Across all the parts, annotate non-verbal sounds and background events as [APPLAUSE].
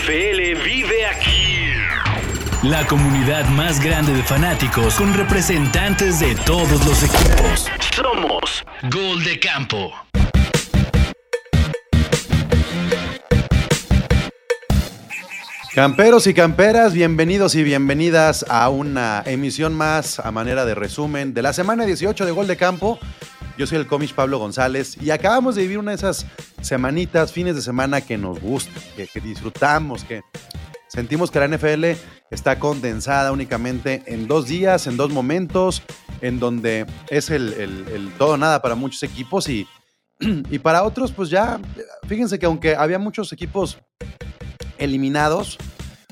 NFL vive aquí. La comunidad más grande de fanáticos con representantes de todos los equipos. Somos Gol de Campo. Camperos y camperas, bienvenidos y bienvenidas a una emisión más a manera de resumen de la semana 18 de Gol de Campo. Yo soy el cómic Pablo González y acabamos de vivir una de esas semanitas, fines de semana que nos gusta, que, disfrutamos, que sentimos que la NFL está condensada únicamente en dos días, en dos momentos, en donde es el, el- todo nada para muchos equipos y, y para otros, pues ya, fíjense que aunque había muchos equipos eliminados,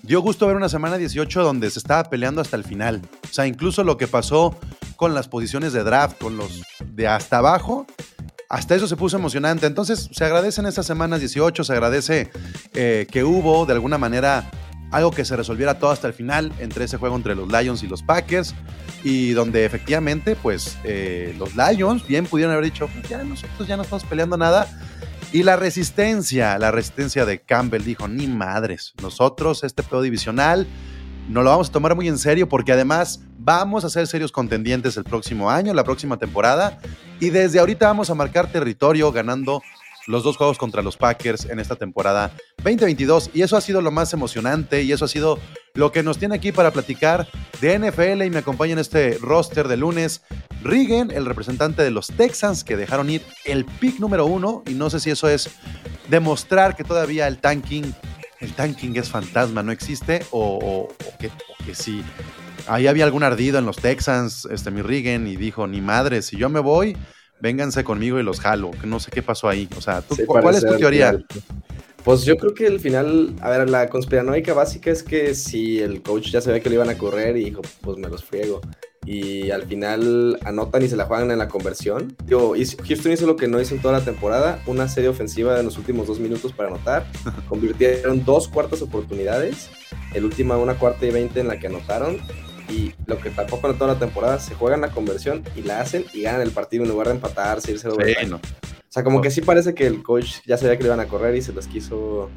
dio gusto ver una semana 18 donde se estaba peleando hasta el final. O sea, incluso lo que pasó con las posiciones de draft, con los de hasta abajo, hasta eso se puso emocionante. Entonces, se agradecen estas semanas 18, se agradece eh, que hubo de alguna manera algo que se resolviera todo hasta el final entre ese juego entre los Lions y los Packers y donde efectivamente pues eh, los Lions bien pudieron haber dicho "Pues ya nosotros ya no estamos peleando nada y la resistencia, la resistencia de Campbell dijo ni madres, nosotros este pedo divisional no lo vamos a tomar muy en serio porque además vamos a ser serios contendientes el próximo año, la próxima temporada y desde ahorita vamos a marcar territorio ganando los dos juegos contra los Packers en esta temporada 2022. Y eso ha sido lo más emocionante y eso ha sido lo que nos tiene aquí para platicar de NFL. Y me acompaña en este roster de lunes Rigen, el representante de los Texans, que dejaron ir el pick número uno. Y no sé si eso es demostrar que todavía el tanking, el tanking es fantasma, no existe, o, o- o que, o que sí. Ahí había algún ardido en los Texans, este, mi y dijo, ni madre, si yo me voy, vénganse conmigo y los jalo, que no sé qué pasó ahí. O sea, ¿tú- Sí, ¿cuál es tu teoría? final. Pues yo creo que al final, a ver, la conspiranoica básica es que si el coach ya sabía que lo iban a correr y dijo, pues me los friego. Y al final anotan y se la juegan en la conversión. Digo, Houston hizo lo que no hizo en toda la temporada, una serie ofensiva en los últimos dos minutos para anotar. [LAUGHS] Convirtieron dos cuartas oportunidades, el última una cuarta y veinte en la que anotaron. Y lo que tampoco en toda la temporada, se juegan la conversión y la hacen y ganan el partido en lugar de empatarse, irse a no. O sea, como que sí parece que el coach ya sabía que le iban a correr y se los quiso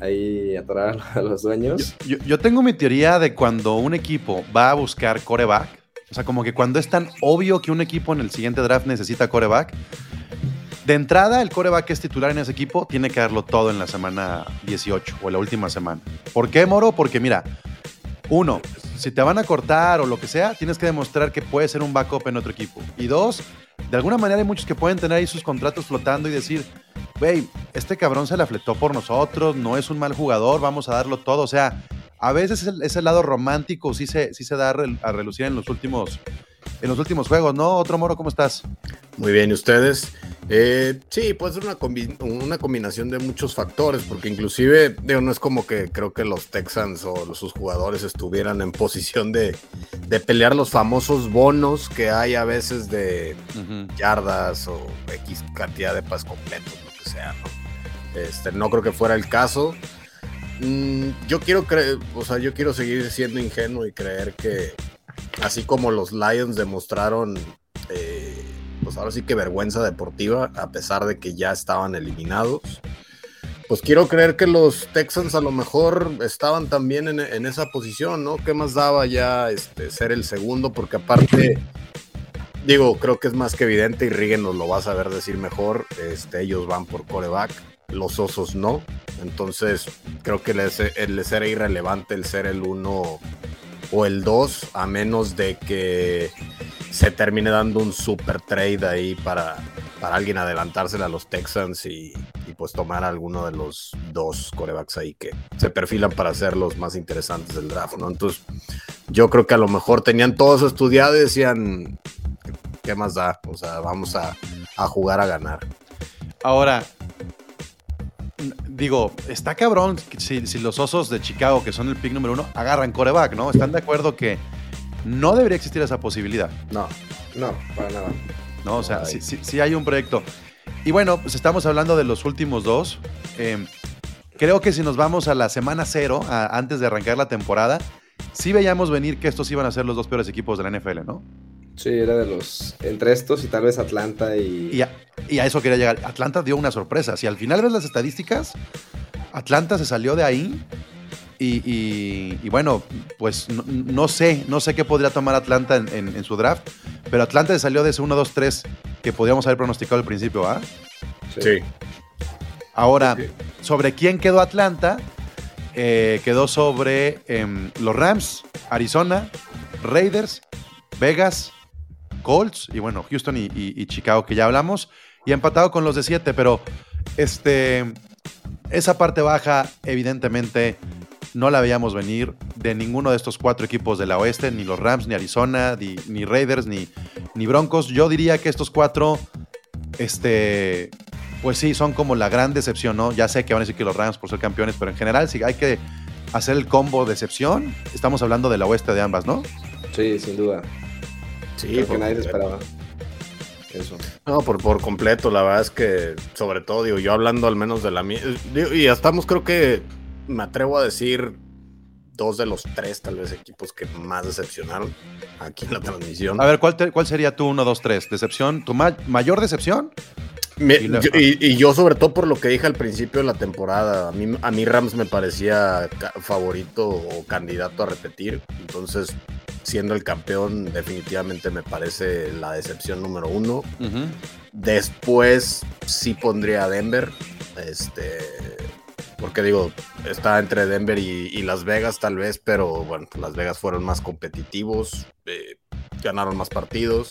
ahí atorar [LAUGHS] a los dueños. Yo, yo tengo mi teoría de cuando un equipo va a buscar coreback, o sea, como que cuando es tan obvio que un equipo en el siguiente draft necesita coreback, de entrada el coreback es titular en ese equipo tiene que darlo todo en la semana 18 o la última semana. ¿Por qué, Moro? Porque mira, uno, si te van a cortar o lo que sea, tienes que demostrar que puedes ser un backup en otro equipo. Y dos, de alguna manera hay muchos que pueden tener ahí sus contratos flotando y decir, güey, este cabrón se la fletó por nosotros, no es un mal jugador, vamos a darlo todo. O sea, a veces ese, ese lado romántico sí se, sí se da a, rel- a relucir en los últimos en los últimos juegos, ¿no? Otro Moro, ¿cómo estás? Muy bien, ¿y ustedes? Eh, sí, puede ser una, combi- una combinación de muchos factores, porque inclusive, digo, no es como que creo que los Texans o los- sus jugadores estuvieran en posición de, de pelear los famosos bonos que hay a veces de yardas o X cantidad de pas completos, lo que sea, ¿no? Este, no creo que fuera el caso. Mm, yo quiero creer, o sea, yo quiero seguir siendo ingenuo y creer que así como los Lions demostraron, eh, pues ahora sí que vergüenza deportiva, a pesar de que ya estaban eliminados. Pues quiero creer que los Texans a lo mejor estaban también en, esa posición, ¿no? ¿Qué más daba ya este, ser el segundo? Porque aparte, digo, creo que es más que evidente y Rigen nos lo va a saber decir mejor. Este, ellos van por coreback, los osos no. Entonces, creo que les, les era irrelevante el ser el uno o el 2, a menos de que se termine dando un super trade ahí para, para alguien adelantársela a los Texans y, pues tomar alguno de los dos corebacks ahí que se perfilan para ser los más interesantes del draft, ¿no? Entonces, yo creo que a lo mejor tenían todo eso estudiado y decían, ¿qué más da? O sea, vamos a, a jugar a ganar. Ahora, digo, está cabrón si, si los osos de Chicago, que son el pick número uno, agarran coreback, ¿no? ¿Están de acuerdo que no debería existir esa posibilidad? No, no, para nada. ¿no? O sea, sí, sí- sí hay un proyecto. Y bueno, pues estamos hablando de los últimos dos. Eh, creo que si nos vamos a la semana cero, a- antes de arrancar la temporada, sí veíamos venir que estos iban a ser los dos peores equipos de la NFL, ¿no? Sí, era de los. Entre estos y tal vez Atlanta y. Y a, y a eso quería llegar. Atlanta dio una sorpresa. Si al final ves las estadísticas, Atlanta se salió de ahí Y, y- y bueno, pues no, no sé, no sé qué podría tomar Atlanta en, en- en su draft, pero Atlanta le salió de ese 1, 2, 3 que podríamos haber pronosticado al principio, ¿ah? Sí. Ahora, Sí. sobre quién quedó Atlanta, eh, quedó sobre em, los Rams, Arizona, Raiders, Vegas, Colts y bueno, Houston y, Chicago que ya hablamos, y empatado con los de 7, pero este, esa parte baja evidentemente no la veíamos venir de ninguno de estos cuatro equipos de la oeste, ni los Rams, ni Arizona, ni, ni Raiders, ni, ni Broncos. Yo diría que estos cuatro, este, pues sí, son como la gran decepción, ¿no? Ya sé que van a decir que los Rams por ser campeones, pero en general, si hay que hacer el combo decepción, estamos hablando de la oeste de ambas, ¿no? Sí, sin duda. Sí, Creo que por nadie esperaba. Eso. No, por, por completo, la verdad es que, sobre todo, digo, yo hablando al menos de la mía, y ya estamos, creo que me atrevo a decir dos de los tres, tal vez, equipos que más decepcionaron aquí en la transmisión. A ver, ¿cuál, te- cuál sería tu 1, 2, 3? ¿Decepción? ¿Tu ma- mayor decepción? Me- y yo- y, y yo, sobre todo, por lo que dije al principio de la temporada, a mí, a mí Rams me parecía favorito o candidato a repetir. Entonces, siendo el campeón, definitivamente me parece la decepción número uno. Después sí pondría a Denver. Este. Porque digo, está entre Denver y, y Las Vegas, tal vez, pero bueno, Las Vegas fueron más competitivos, eh, ganaron más partidos.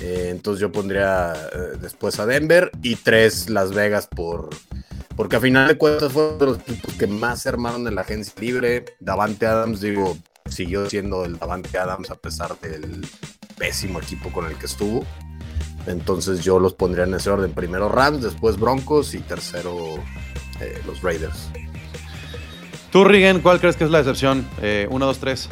Eh, entonces yo pondría eh, después a Denver y tres Las Vegas por. Porque a final de cuentas fueron de los equipos que más se armaron en la agencia libre. Davante Adams, digo, siguió siendo el Davante Adams a pesar del pésimo equipo con el que estuvo. Entonces yo los pondría en ese orden. Primero Rams, después Broncos y tercero eh, los Raiders. Tú, Rigen, ¿cuál crees que es la decepción? 1, 2, 3.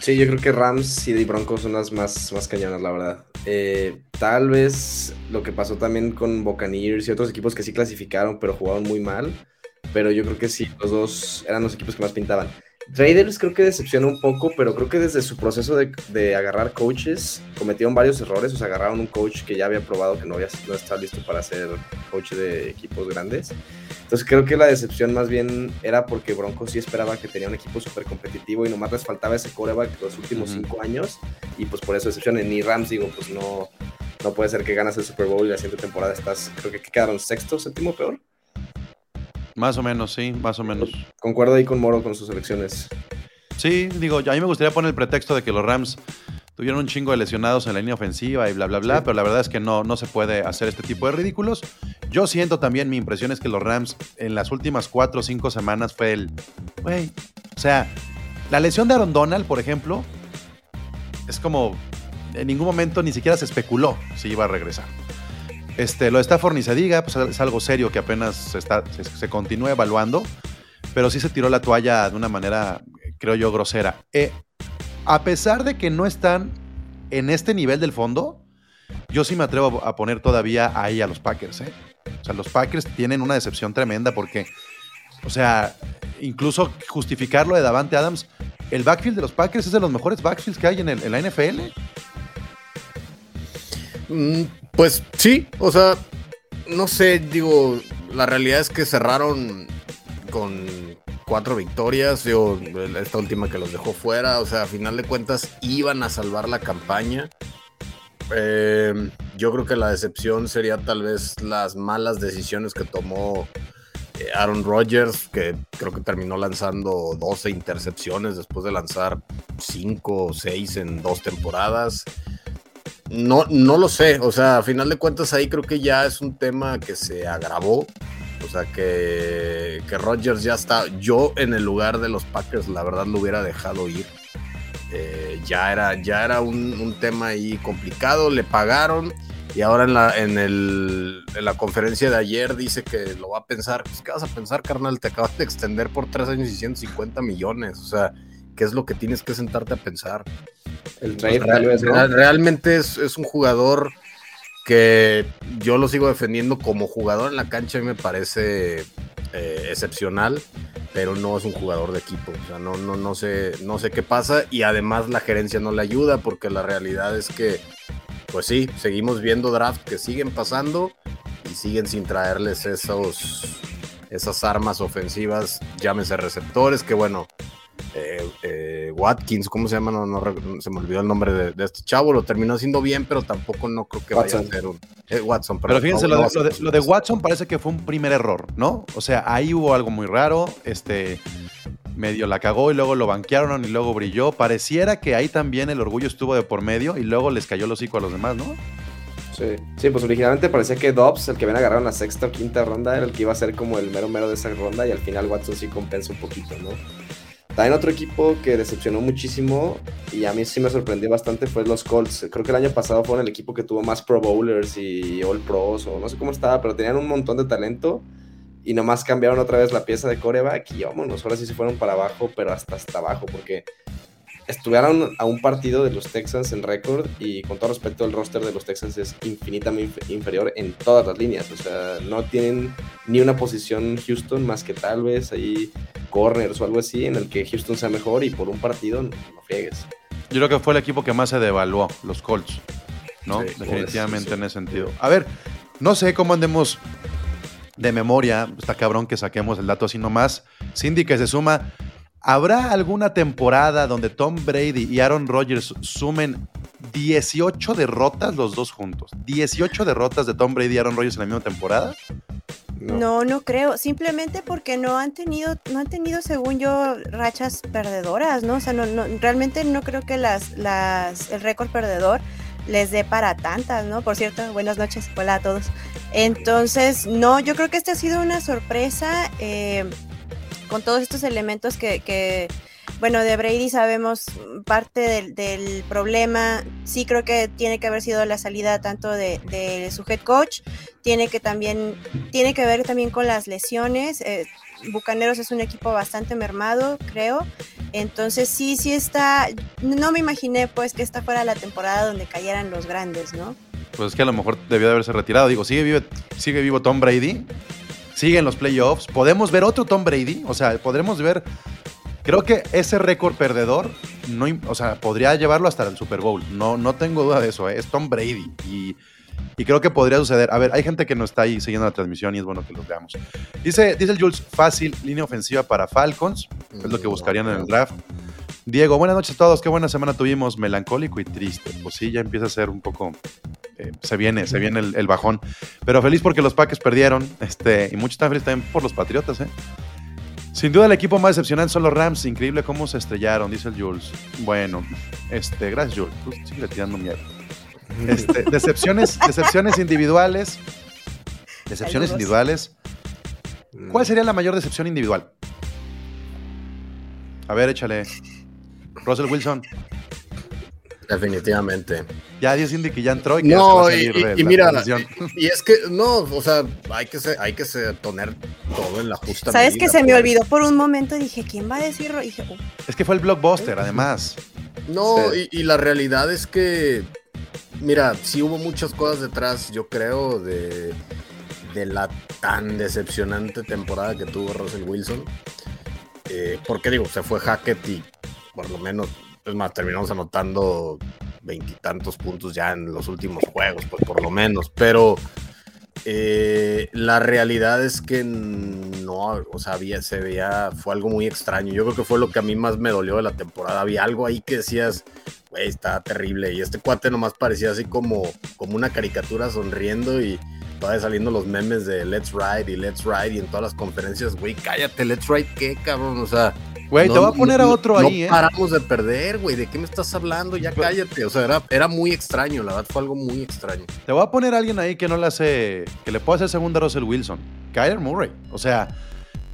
Sí, yo creo que Rams y Broncos son las más, más cañonas, la verdad. Eh, tal vez lo que pasó también con Buccaneers y otros equipos que sí clasificaron, pero jugaron muy mal. Pero yo creo que sí, los dos eran los equipos que más pintaban. Raiders creo que decepciona un poco, pero creo que desde su proceso de, de agarrar coaches cometieron varios errores. O sea, agarraron un coach que ya había probado que no, había, no estaba listo para ser coach de equipos grandes. Entonces creo que la decepción más bien era porque Broncos sí esperaba que tenía un equipo súper competitivo y nomás les faltaba ese coreback los últimos cinco años y pues por eso decepción. Ni Rams digo, pues no, no puede ser que ganas el Super Bowl y la siguiente temporada estás, creo que quedaron sexto, séptimo peor. Más o menos, sí, más o menos. Concuerdo ahí con Moro con sus elecciones. Sí, digo, a mí me gustaría poner el pretexto de que los Rams tuvieron un chingo de lesionados en la línea ofensiva y bla, bla, bla, Sí. pero la verdad es que no, no se puede hacer este tipo de ridículos. Yo siento también, mi impresión es que los Rams en las últimas cuatro o cinco semanas fue el, güey, o sea, la lesión de Aaron Donald, por ejemplo, es como, en ningún momento ni siquiera se especuló si iba a regresar. Este, lo de Stafford ni pues es algo serio que apenas se, está, se, continúa evaluando, pero sí se tiró la toalla de una manera, creo yo, grosera. Eh, a pesar de que no están en este nivel del fondo, yo sí me atrevo a poner todavía ahí a los Packers. ¿eh? O sea, los Packers tienen una decepción tremenda porque, o sea, incluso justificarlo de Davante Adams, el backfield de los Packers es de los mejores backfields que hay en, en la NFL. Pues sí, o sea, no sé, digo, la realidad es que cerraron con cuatro victorias, digo, esta última que los dejó fuera, o sea, a final de cuentas iban a salvar la campaña. Eh, yo creo que la decepción sería tal vez las malas decisiones que tomó eh, Aaron Rodgers, que creo que terminó lanzando 12 intercepciones después de lanzar 5 o 6 en dos temporadas. No, no lo sé, o sea, a final de cuentas ahí creo que ya es un tema que se agravó. O sea, que, que Rodgers ya está. Yo en el lugar de los Packers, la verdad lo hubiera dejado ir. Eh, ya era, ya era un, tema ahí complicado, le pagaron y ahora en la, en, el, en la conferencia de ayer dice que lo va a pensar. Pues, ¿Qué vas a pensar, carnal? Te acabas de extender por tres años y 150 millones. O sea, ¿qué es lo que tienes que sentarte a pensar? El trade Pues, tal vez, ¿no? real- Realmente es, es un jugador que yo lo sigo defendiendo como jugador en la cancha y me parece eh, excepcional, pero no es un jugador de equipo. O sea, no, no, no, sé, no sé qué pasa y además la gerencia no le ayuda porque la realidad es que, pues sí, seguimos viendo drafts que siguen pasando y siguen sin traerles esos esas armas ofensivas, llámese receptores, que bueno, eh, eh, Watkins, ¿cómo se llama? No, no, se me olvidó el nombre de, este chavo, lo terminó haciendo bien, pero tampoco no creo que vaya a ser un eh, Watson. Pero, fíjense, lo, de, Watson parece que fue un primer error, ¿no? O sea, ahí hubo algo muy raro, este medio la cagó y luego lo banquearon y luego brilló. Pareciera que ahí también el orgullo estuvo de por medio y luego les cayó el hocico a los demás, ¿no? Sí. sí, pues originalmente parecía que Dobbs, el que ven agarrado en la sexta o quinta ronda, era el que iba a ser como el mero mero de esa ronda y al final Watson sí compensa un poquito, ¿no? También otro equipo que decepcionó muchísimo y a mí sí me sorprendió bastante fue los Colts. Creo que el año pasado fueron el equipo que tuvo más Pro Bowlers y All Pros o no sé cómo estaba, pero tenían un montón de talento y nomás cambiaron otra vez la pieza de coreback y vámonos, ahora sí se fueron para abajo, pero hasta hasta abajo porque estuvieron a un partido de los Texans en récord y con todo respeto el roster de los Texans es infinitamente inferior en todas las líneas. O sea, no tienen ni una posición Houston más que tal vez ahí corners o algo así en el que Houston sea mejor y por un partido no, friegues. Yo creo que fue el equipo que más se devaluó, los Colts, ¿no? Definitivamente en ese sentido. A ver, no sé cómo andemos de memoria, está cabrón que saquemos el dato así nomás. Cindy que se suma ¿Habrá alguna temporada donde Tom Brady y Aaron Rodgers sumen 18 derrotas los dos juntos? ¿18 derrotas de Tom Brady y Aaron Rodgers en la misma temporada? No. no, creo. Simplemente porque no han tenido, no han tenido, según yo, rachas perdedoras, ¿no? O sea, no, realmente no creo que las, las, el récord perdedor les dé para tantas, ¿no? Por cierto, buenas noches, hola a todos. Entonces, no, yo creo que esta ha sido una sorpresa. Eh, con todos estos elementos que, bueno, de Brady sabemos parte del, problema. Sí creo que tiene que haber sido la salida tanto de, su head coach, tiene que también, tiene que ver también con las lesiones. Eh, Bucaneros es un equipo bastante mermado, creo. Entonces sí, sí está, no me imaginé pues que esta fuera la temporada donde cayeran los grandes, ¿no? Pues es que a lo mejor debió de haberse retirado. Digo, sigue sigue vivo Tom Brady, siguen los playoffs. Podemos ver otro Tom Brady, o sea, podremos ver. Creo que ese récord perdedor, o sea, podría llevarlo hasta el Super Bowl. No, no tengo duda de eso. ¿eh? Es Tom Brady y, creo que podría suceder. A ver, hay gente que no está ahí siguiendo la transmisión y es bueno que los veamos. Dice, dice el Jules, fácil, línea ofensiva para Falcons. Es lo que buscarían en el draft. Diego, buenas noches a todos. Qué buena semana tuvimos. Melancólico y triste. Pues sí, ya empieza a ser un poco. Eh, se viene, se viene el, bajón. Pero feliz porque los Packers perdieron. Este, y mucho están feliz también por los Patriotas, ¿eh? Sin duda el equipo más decepcionante son los Rams. Increíble cómo se estrellaron, dice el Jules. Bueno, este, gracias, Jules. Tú sigue tirando miedo. [LAUGHS] Este, decepciones, decepciones individuales. Decepciones individuales. ¿Cuál sería la mayor decepción individual? A ver, échale. Russell Wilson. Definitivamente. Ya Dios Indy que ya entró y que no, y, y, mira, y, es que no, o sea, hay que ser, hay que ser, poner todo en la justa. Sabes que se me olvidó por un momento, dije, ¿quién va a decir? Dije, oh". Es que fue el blockbuster, además. No, y, la realidad es que, mira, sí hubo muchas cosas detrás, yo creo, de, de la tan decepcionante temporada que tuvo Russell Wilson. Eh, porque digo, se fue Hackett y por lo menos, es más, terminamos anotando veintitantos puntos ya en los últimos juegos, pues por lo menos, pero eh, la realidad es que no, o sea, había, se veía, fue algo muy extraño. Yo creo que fue lo que a mí más me dolió de la temporada. Había algo ahí que decías, güey, está terrible. Y este cuate nomás parecía así como, como una caricatura sonriendo y todavía saliendo los memes de Let's Ride y Let's Ride y en todas las conferencias, güey, cállate, Let's Ride, ¿qué cabrón? O sea. Güey, te voy a poner a otro ahí, ¿eh? paramos de perder, güey. ¿De qué me estás hablando? Ya cállate. O sea, era, era muy extraño, la verdad, fue algo muy extraño. Te voy a poner a alguien ahí que no le hace. que le puede hacer segunda a Russell Wilson. Kyler Murray. O sea,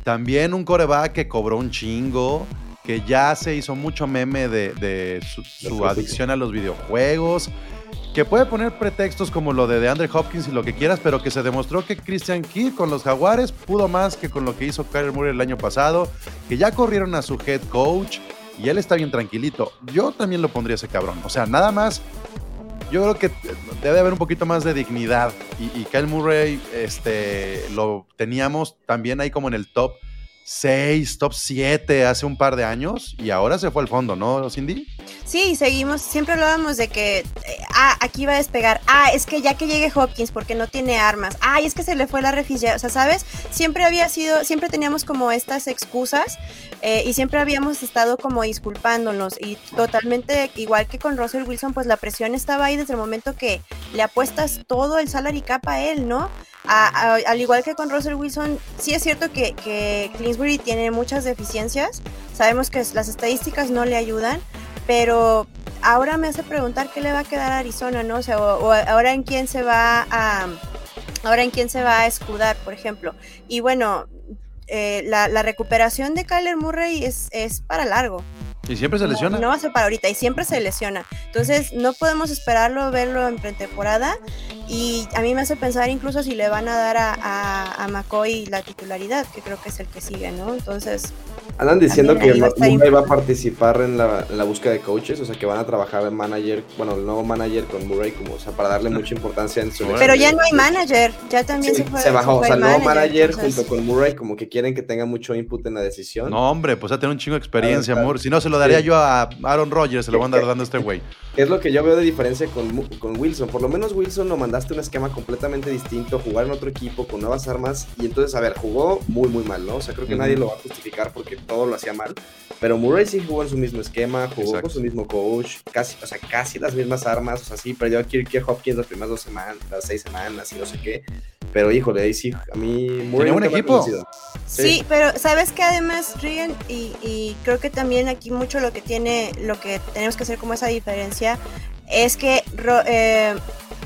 también un coreback que cobró un chingo, que ya se hizo mucho meme de, su adicción a los videojuegos que puede poner pretextos como lo de DeAndre Hopkins y lo que quieras, pero que se demostró que Christian Kidd con los Jaguares pudo más que con lo que hizo Kyler Murray el año pasado, que ya corrieron a su head coach y él está bien tranquilito. Yo también lo pondría ese cabrón. O sea, nada más. Yo creo que debe haber un poquito más de dignidad. Y, Kyle Murray, este, lo teníamos también ahí como en el top 6, top 7 hace un par de años. Y ahora se fue al fondo, ¿no, Cindy? Sí, seguimos, siempre hablábamos de que, eh, ah, aquí va a despegar, ah, es que ya que llegue Hopkins porque no tiene armas, ah, es que se le fue la refugio, o sea, ¿sabes? Siempre había sido, siempre teníamos como estas excusas eh, y siempre habíamos estado como disculpándonos y totalmente, igual que con Russell Wilson, pues la presión estaba ahí desde el momento que le apuestas todo el salary cap a él, ¿no? al igual que con Russell Wilson, sí es cierto que, que tiene muchas deficiencias, sabemos que las estadísticas no le ayudan, pero ahora me hace preguntar qué le va a quedar a Arizona, ¿no? O sea, o, ahora en quién se va a, ahora en quién se va a escudar, por ejemplo. Y bueno, eh, la, la, recuperación de Kyler Murray es, es para largo. Y siempre se lesiona. No, va a ser para ahorita y siempre se lesiona. Entonces no podemos esperarlo, verlo en pretemporada. Y a mí me hace pensar incluso si le van a dar a, a, McCoy la titularidad, que creo que es el que sigue, ¿no? Entonces... Andan diciendo que Murray va a participar en la, en la, búsqueda de coaches, o sea que van a trabajar el manager, bueno, el nuevo manager con Murray, como, o sea, para darle mucha importancia en su... Pero ya no hay manager, ya también se fue. Se bajó, o sea, el nuevo manager, junto con Murray, como que quieren que tenga mucho input en la decisión. No, hombre, pues a tener un chingo de experiencia, amor. Si no, se lo daría yo a Aaron Rodgers, se lo van a dar dando a este güey. [LAUGHS] Es lo que yo veo de diferencia con, con Wilson. Por lo menos Wilson lo mandaste un esquema completamente distinto, jugar en otro equipo con nuevas armas. Y entonces, a ver, jugó muy, muy mal, ¿no? O sea, creo que nadie lo va a justificar porque todo lo hacía mal. Pero Murray sí jugó en su mismo esquema, jugó con su mismo coach, casi, o sea, casi las mismas armas. O sea, sí, perdió a Kirk Hopkins las primeras dos semanas, las seis semanas y no sé qué. Pero híjole, ahí sí, a mí muy buen equipo. Sí. pero sabes que además, Regan, y, creo que también aquí mucho lo que tiene, lo que tenemos que hacer como esa diferencia, es que eh,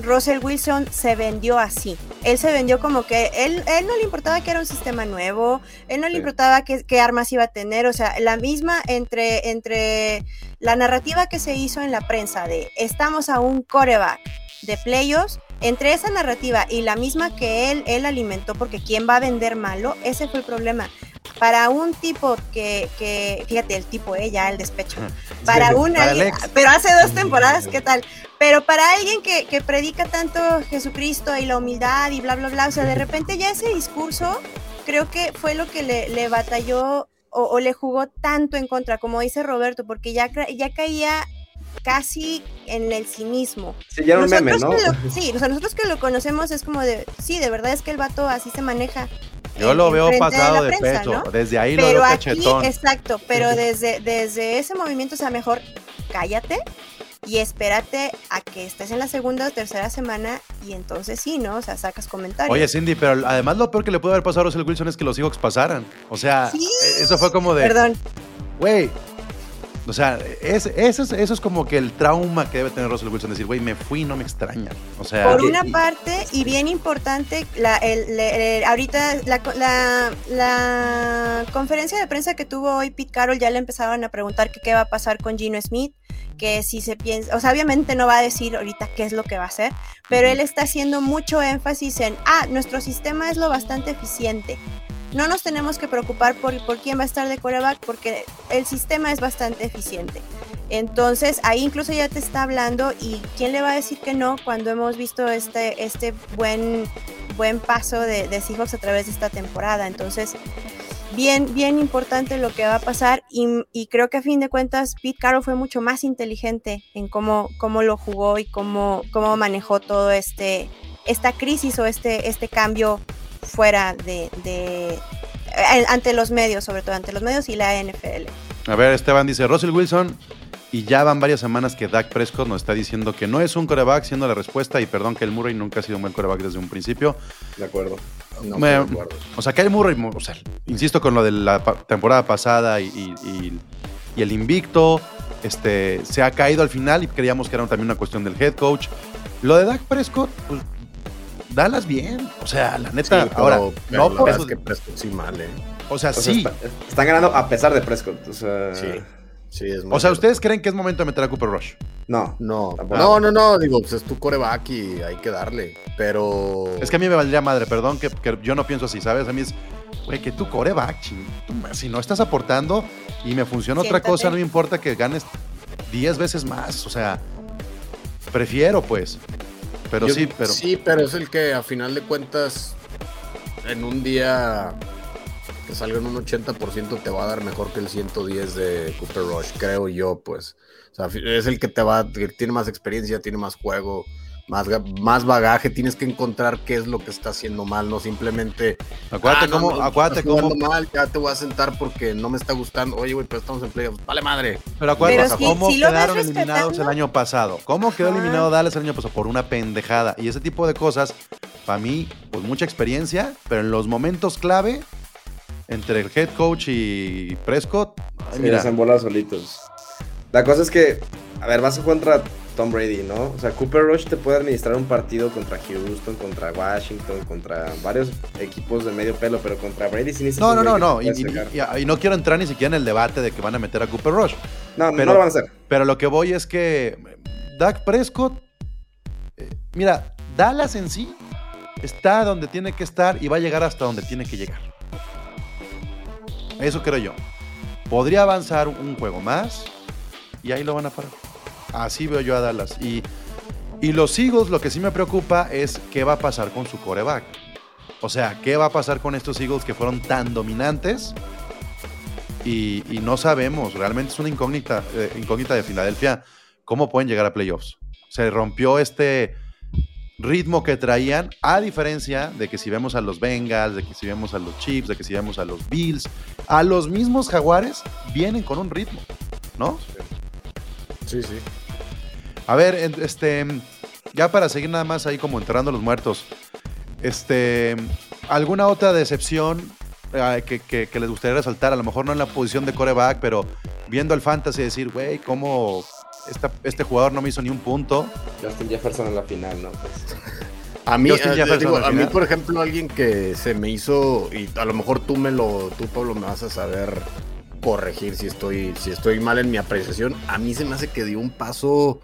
Russell Wilson se vendió así. Él se vendió como que él, él no le importaba que era un sistema nuevo, él no le importaba qué, qué, armas iba a tener, o sea, la misma entre, entre la narrativa que se hizo en la prensa de estamos a un coreback de playoffs, entre esa narrativa y la misma que él, él alimentó, porque ¿quién va a vender malo? Ese fue el problema. Para un tipo que, que fíjate, el tipo, eh, ya el despecho. Para una, pero hace dos temporadas, ¿qué tal? Pero para alguien que, que, predica tanto Jesucristo y la humildad y bla, bla, bla, o sea, de repente ya ese discurso creo que fue lo que le, le batalló o, o, le jugó tanto en contra, como dice Roberto, porque ya, ya caía casi en el cinismo. Sí, ya un meme, ¿no? [LAUGHS] sí, o sea, nosotros que lo conocemos es como de, sí, de verdad es que el vato así se maneja. Yo lo veo pasado de, pecho, desde ahí pero lo veo aquí, Exacto, pero [LAUGHS] desde, desde ese movimiento, o sea, mejor cállate y espérate a que estés en la segunda o tercera semana y entonces sí, ¿no? O sea, sacas comentarios. Oye, Cindy, pero además lo peor que le puede haber pasado a Russell Wilson es que los Seahawks pasaran. O sea, eso fue como de... Perdón. Güey, o sea, es, eso, es, eso es como que el trauma que debe tener Russell Wilson, decir, güey, me fui, no me extraña. O sea, por una parte, y bien importante, la, el, ahorita la, la, la, conferencia de prensa que tuvo hoy Pete Carroll ya le empezaban a preguntar qué va a pasar con Gino Smith, que si se piensa, o sea, obviamente no va a decir ahorita qué es lo que va a hacer, pero él está haciendo mucho énfasis en, ah, nuestro sistema es lo bastante eficiente no nos tenemos que preocupar por, por quién va a estar de coreback porque el sistema es bastante eficiente. Entonces ahí incluso ya te está hablando y quién le va a decir que no cuando hemos visto este, este buen, buen paso de, de Seahawks a través de esta temporada. Entonces, bien, bien importante lo que va a pasar y, y, creo que a fin de cuentas Pete Carroll fue mucho más inteligente en cómo, cómo lo jugó y cómo, cómo manejó todo este esta crisis o este, este cambio fuera de, eh, ante los medios, sobre todo ante los medios y la NFL. A ver, Esteban dice, Russell Wilson, y ya van varias semanas que Dak Prescott nos está diciendo que no es un coreback, siendo la respuesta, y perdón que el Murray nunca ha sido un buen coreback desde un principio. De acuerdo. O sea, que el Murray, o sea, insisto con lo de la temporada pasada y, el invicto, este, se ha caído al final y creíamos que era también una cuestión del head coach. Lo de Dak Prescott, pues, dalas bien. O sea, la neta, ahora, no por eso. que Prescott sí mal, ¿eh? O sea, sí. están ganando a pesar de Prescott. O sea, sí. Sí, es o sea, ¿ustedes creen que es momento de meter a Cooper Rush? No. No, no, no, no, digo, pues es tu coreback y hay que darle, pero... Es que a mí me valdría madre, perdón, que, yo no pienso así, ¿sabes? A mí es, güey, que tu coreback, si no estás aportando y me funciona otra cosa, no me importa que ganes 10 veces más, o sea, prefiero pues. Pero sí, pero. Sí, pero es el que a final de cuentas en un día que salga en un 80% te va a dar mejor que el 110 de Cooper Rush, creo yo, pues. O sea, es el que te va, que tiene más experiencia, tiene más juego, más, más bagaje, tienes que encontrar qué es lo que está haciendo mal, no simplemente. Acuérdate ah, no, cómo, no, acuérdate cómo. mal, ya te voy a sentar porque no me está gustando. Oye, güey, pero estamos en playoffs. Vale madre. Pero acuérdate Pero si- cómo si quedaron eliminados el año pasado. ¿Cómo quedó eliminado Dallas el año pasado? Por una pendejada. Y ese tipo de cosas, para mí, pues mucha experiencia, pero en los momentos clave, entre el head coach y Prescott, ay, Sí, mira, se solitos. La cosa es que, a ver, vas a contra Tom Brady, ¿no? O sea, Cooper Rush te puede administrar un partido contra Houston, contra Washington, contra varios equipos de medio pelo, pero contra Brady sí necesitas no, no, no, no. y no quiero entrar ni siquiera en el debate de que van a meter a Cooper Rush. No, pero- no lo van a hacer. Pero lo que voy es que Dak Prescott, eh, mira, Dallas en sí está donde tiene que estar y va a llegar hasta donde tiene que llegar. Eso creo yo. Podría avanzar un juego más y ahí lo van a parar. Así veo yo a Dallas. Y, y los Eagles, lo que sí me preocupa es qué va a pasar con su coreback. O sea, ¿qué va a pasar con estos Eagles que fueron tan dominantes? Y, no sabemos, realmente es una incógnita, eh, incógnita de Filadelfia, cómo pueden llegar a playoffs. Se rompió este ritmo que traían, a diferencia de que si vemos a los Bengals, de que si vemos a los Chiefs, de que si vemos a los Bills, a los mismos Jaguares, vienen con un ritmo, ¿no? Sí, sí. A ver, en- este, ya para seguir nada más ahí como enterrando a los muertos, este, ¿alguna otra decepción eh, que, que- que les gustaría resaltar? A lo mejor no en la posición de coreback, pero viendo el fantasy decir, güey, cómo esta- este jugador no me hizo ni un punto. Justin Jefferson en la final, ¿no? Pues, A mí, Justin eh, digo, al a mí, por ejemplo, alguien que se me hizo, y a lo mejor tú me lo, tú Pablo me vas a saber corregir si estoy, si estoy mal en mi apreciación. A mí se me hace que dio un paso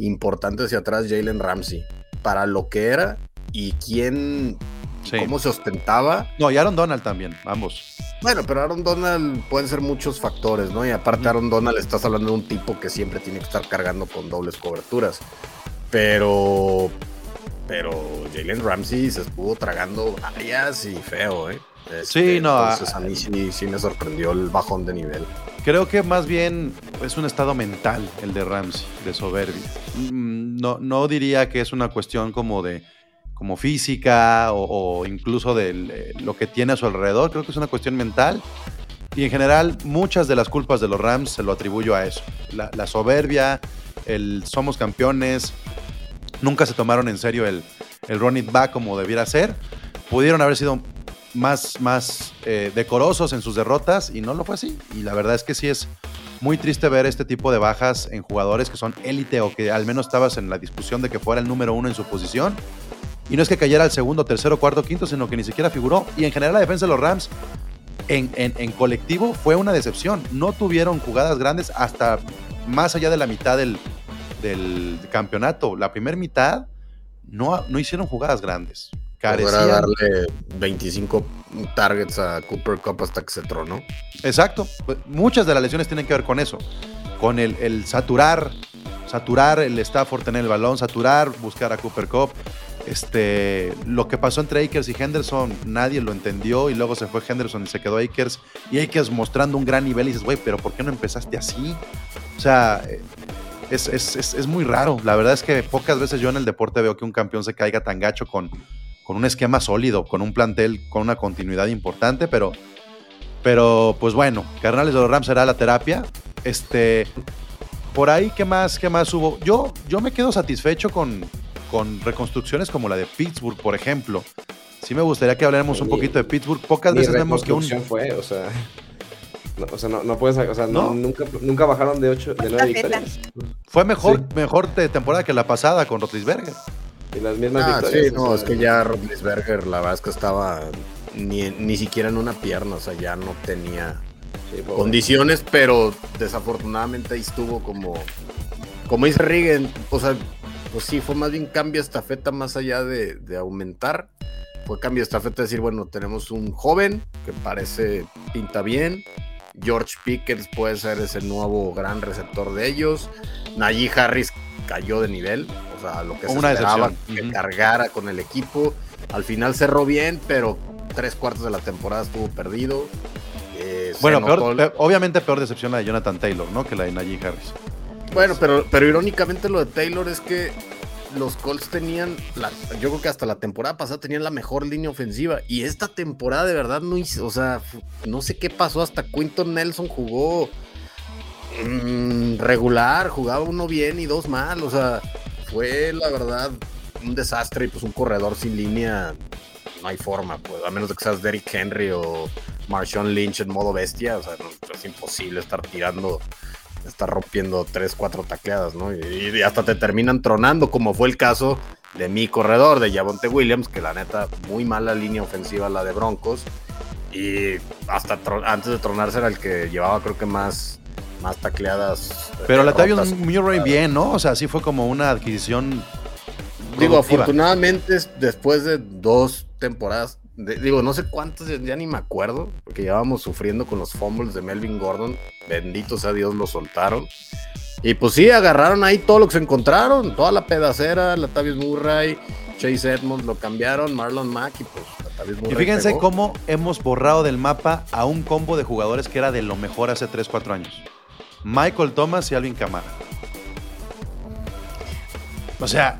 importante hacia atrás Jalen Ramsey para lo que era y quién, Sí. cómo se ostentaba. No, y Aaron Donald también, ambos. Bueno, pero Aaron Donald pueden ser muchos factores, ¿no? Y aparte. Aaron Donald estás hablando de un tipo que siempre tiene que estar cargando con dobles coberturas. Pero pero Jalen Ramsey se estuvo tragando varias y feo, ¿eh? Sí, no, Entonces a- a mí sí, sí me sorprendió el bajón de nivel. Creo que más bien es un estado mental el de Ramsey, de soberbia. Mm, No, no diría que es una cuestión como de como física o, o incluso de lo que tiene a su alrededor. Creo que es una cuestión mental. Y en general, muchas de las culpas de los Rams se lo atribuyo a eso. La, la soberbia, el somos campeones. Nunca se tomaron en serio el, el run it back como debiera ser. Pudieron haber sido más, más eh, decorosos en sus derrotas y no lo fue así. Y la verdad es que sí es muy triste ver este tipo de bajas en jugadores que son élite o que al menos estabas en la discusión de que fuera el número uno en su posición. Y no es que cayera al segundo, tercero, cuarto, quinto, sino que ni siquiera figuró. Y en general la defensa de los Rams en, en- en colectivo fue una decepción. No tuvieron jugadas grandes hasta más allá de la mitad del, del campeonato. La primera mitad no, no hicieron jugadas grandes. Carecían. darle 25 targets a Cooper Cup hasta que se tronó. Exacto. Muchas de las lesiones tienen que ver con eso. Con el, el saturar, saturar el Stafford, tener el balón, saturar, buscar a Cooper Cup. Este, lo que pasó entre Akers y Henderson, nadie lo entendió y luego se fue Henderson y se quedó Akers. Y Akers mostrando un gran nivel y dices, güey, pero ¿por qué no empezaste así? O sea, eh, es, es- es- es muy raro. La verdad es que pocas veces yo en el deporte veo que un campeón se caiga tan gacho con, con un esquema sólido, con un plantel, con una continuidad importante, pero, pero pues bueno, Carnales de los Rams será la terapia. Este, por ahí, ¿qué más, qué más hubo? Yo, yo me quedo satisfecho con, con reconstrucciones como la de Pittsburgh, por ejemplo. Sí me gustaría que habláramos un poquito de Pittsburgh. Pocas veces vemos que un... reconstrucción fue, o sea. No, o sea, no, no puedes, o sea, No. no, nunca, nunca bajaron de 8, de 9 Tarjeta. victorias. Fue mejor, Sí. mejor de temporada que la pasada con Rotlisberger. Y las mismas Ah, victorias. sí, no, o es sea, que ya Rodlisberger la verdad es que estaba ni, ni siquiera en una pierna, o sea, ya no tenía sí, condiciones, pero desafortunadamente ahí estuvo como, como dice Rigen, o sea, pues sí, fue más bien cambio estafeta más allá de, de aumentar, fue cambio estafeta decir, bueno, tenemos un joven que parece pinta bien, George Pickens puede ser ese nuevo gran receptor de ellos, Najee Harris cayó de nivel, o sea, lo que se Una esperaba decepción. que cargara con el equipo, al final cerró bien, pero tres cuartos de la temporada estuvo perdido. Eh, Bueno, peor- el- obviamente peor decepción la de Jonathan Taylor, ¿no? Que la de Najee Harris. Bueno, pero, pero irónicamente lo de Taylor es que los Colts tenían, la, yo creo que hasta la temporada pasada tenían la mejor línea ofensiva y esta temporada de verdad no hizo, o sea, no sé qué pasó, hasta Quinton Nelson jugó mm, regular, jugaba uno bien y dos mal, o sea, fue la verdad un desastre y pues un corredor sin línea no hay forma, pues, a menos de que seas Derrick Henry o Marshawn Lynch en modo bestia, o sea, es imposible estar tirando está rompiendo tres, cuatro tacleadas, ¿no? Y, y hasta te terminan tronando, como fue el caso de mi corredor, de Javonte Williams, que la neta, muy mala línea ofensiva la de Broncos. Y hasta antes de tronarse era el que llevaba, creo que más, más tacleadas. eh, Pero la Tavius rotas. Murray bien, ¿no? O sea, sí fue como una adquisición. Digo, productiva. afortunadamente, después de dos temporadas, de- digo, no sé cuántas, ya- ni me acuerdo, porque llevábamos sufriendo con los fumbles de Melvin Gordon. Bendito sea Dios, lo soltaron. Y pues sí, agarraron ahí todo lo que se encontraron, toda la pedacera, Latavius Murray, Chase Edmonds lo cambiaron, Marlon Mack y pues Latavius Y fíjense pegó. cómo hemos borrado del mapa a un combo de jugadores que era de lo mejor hace 3, 4 años. Michael Thomas y Alvin Kamara. O sea,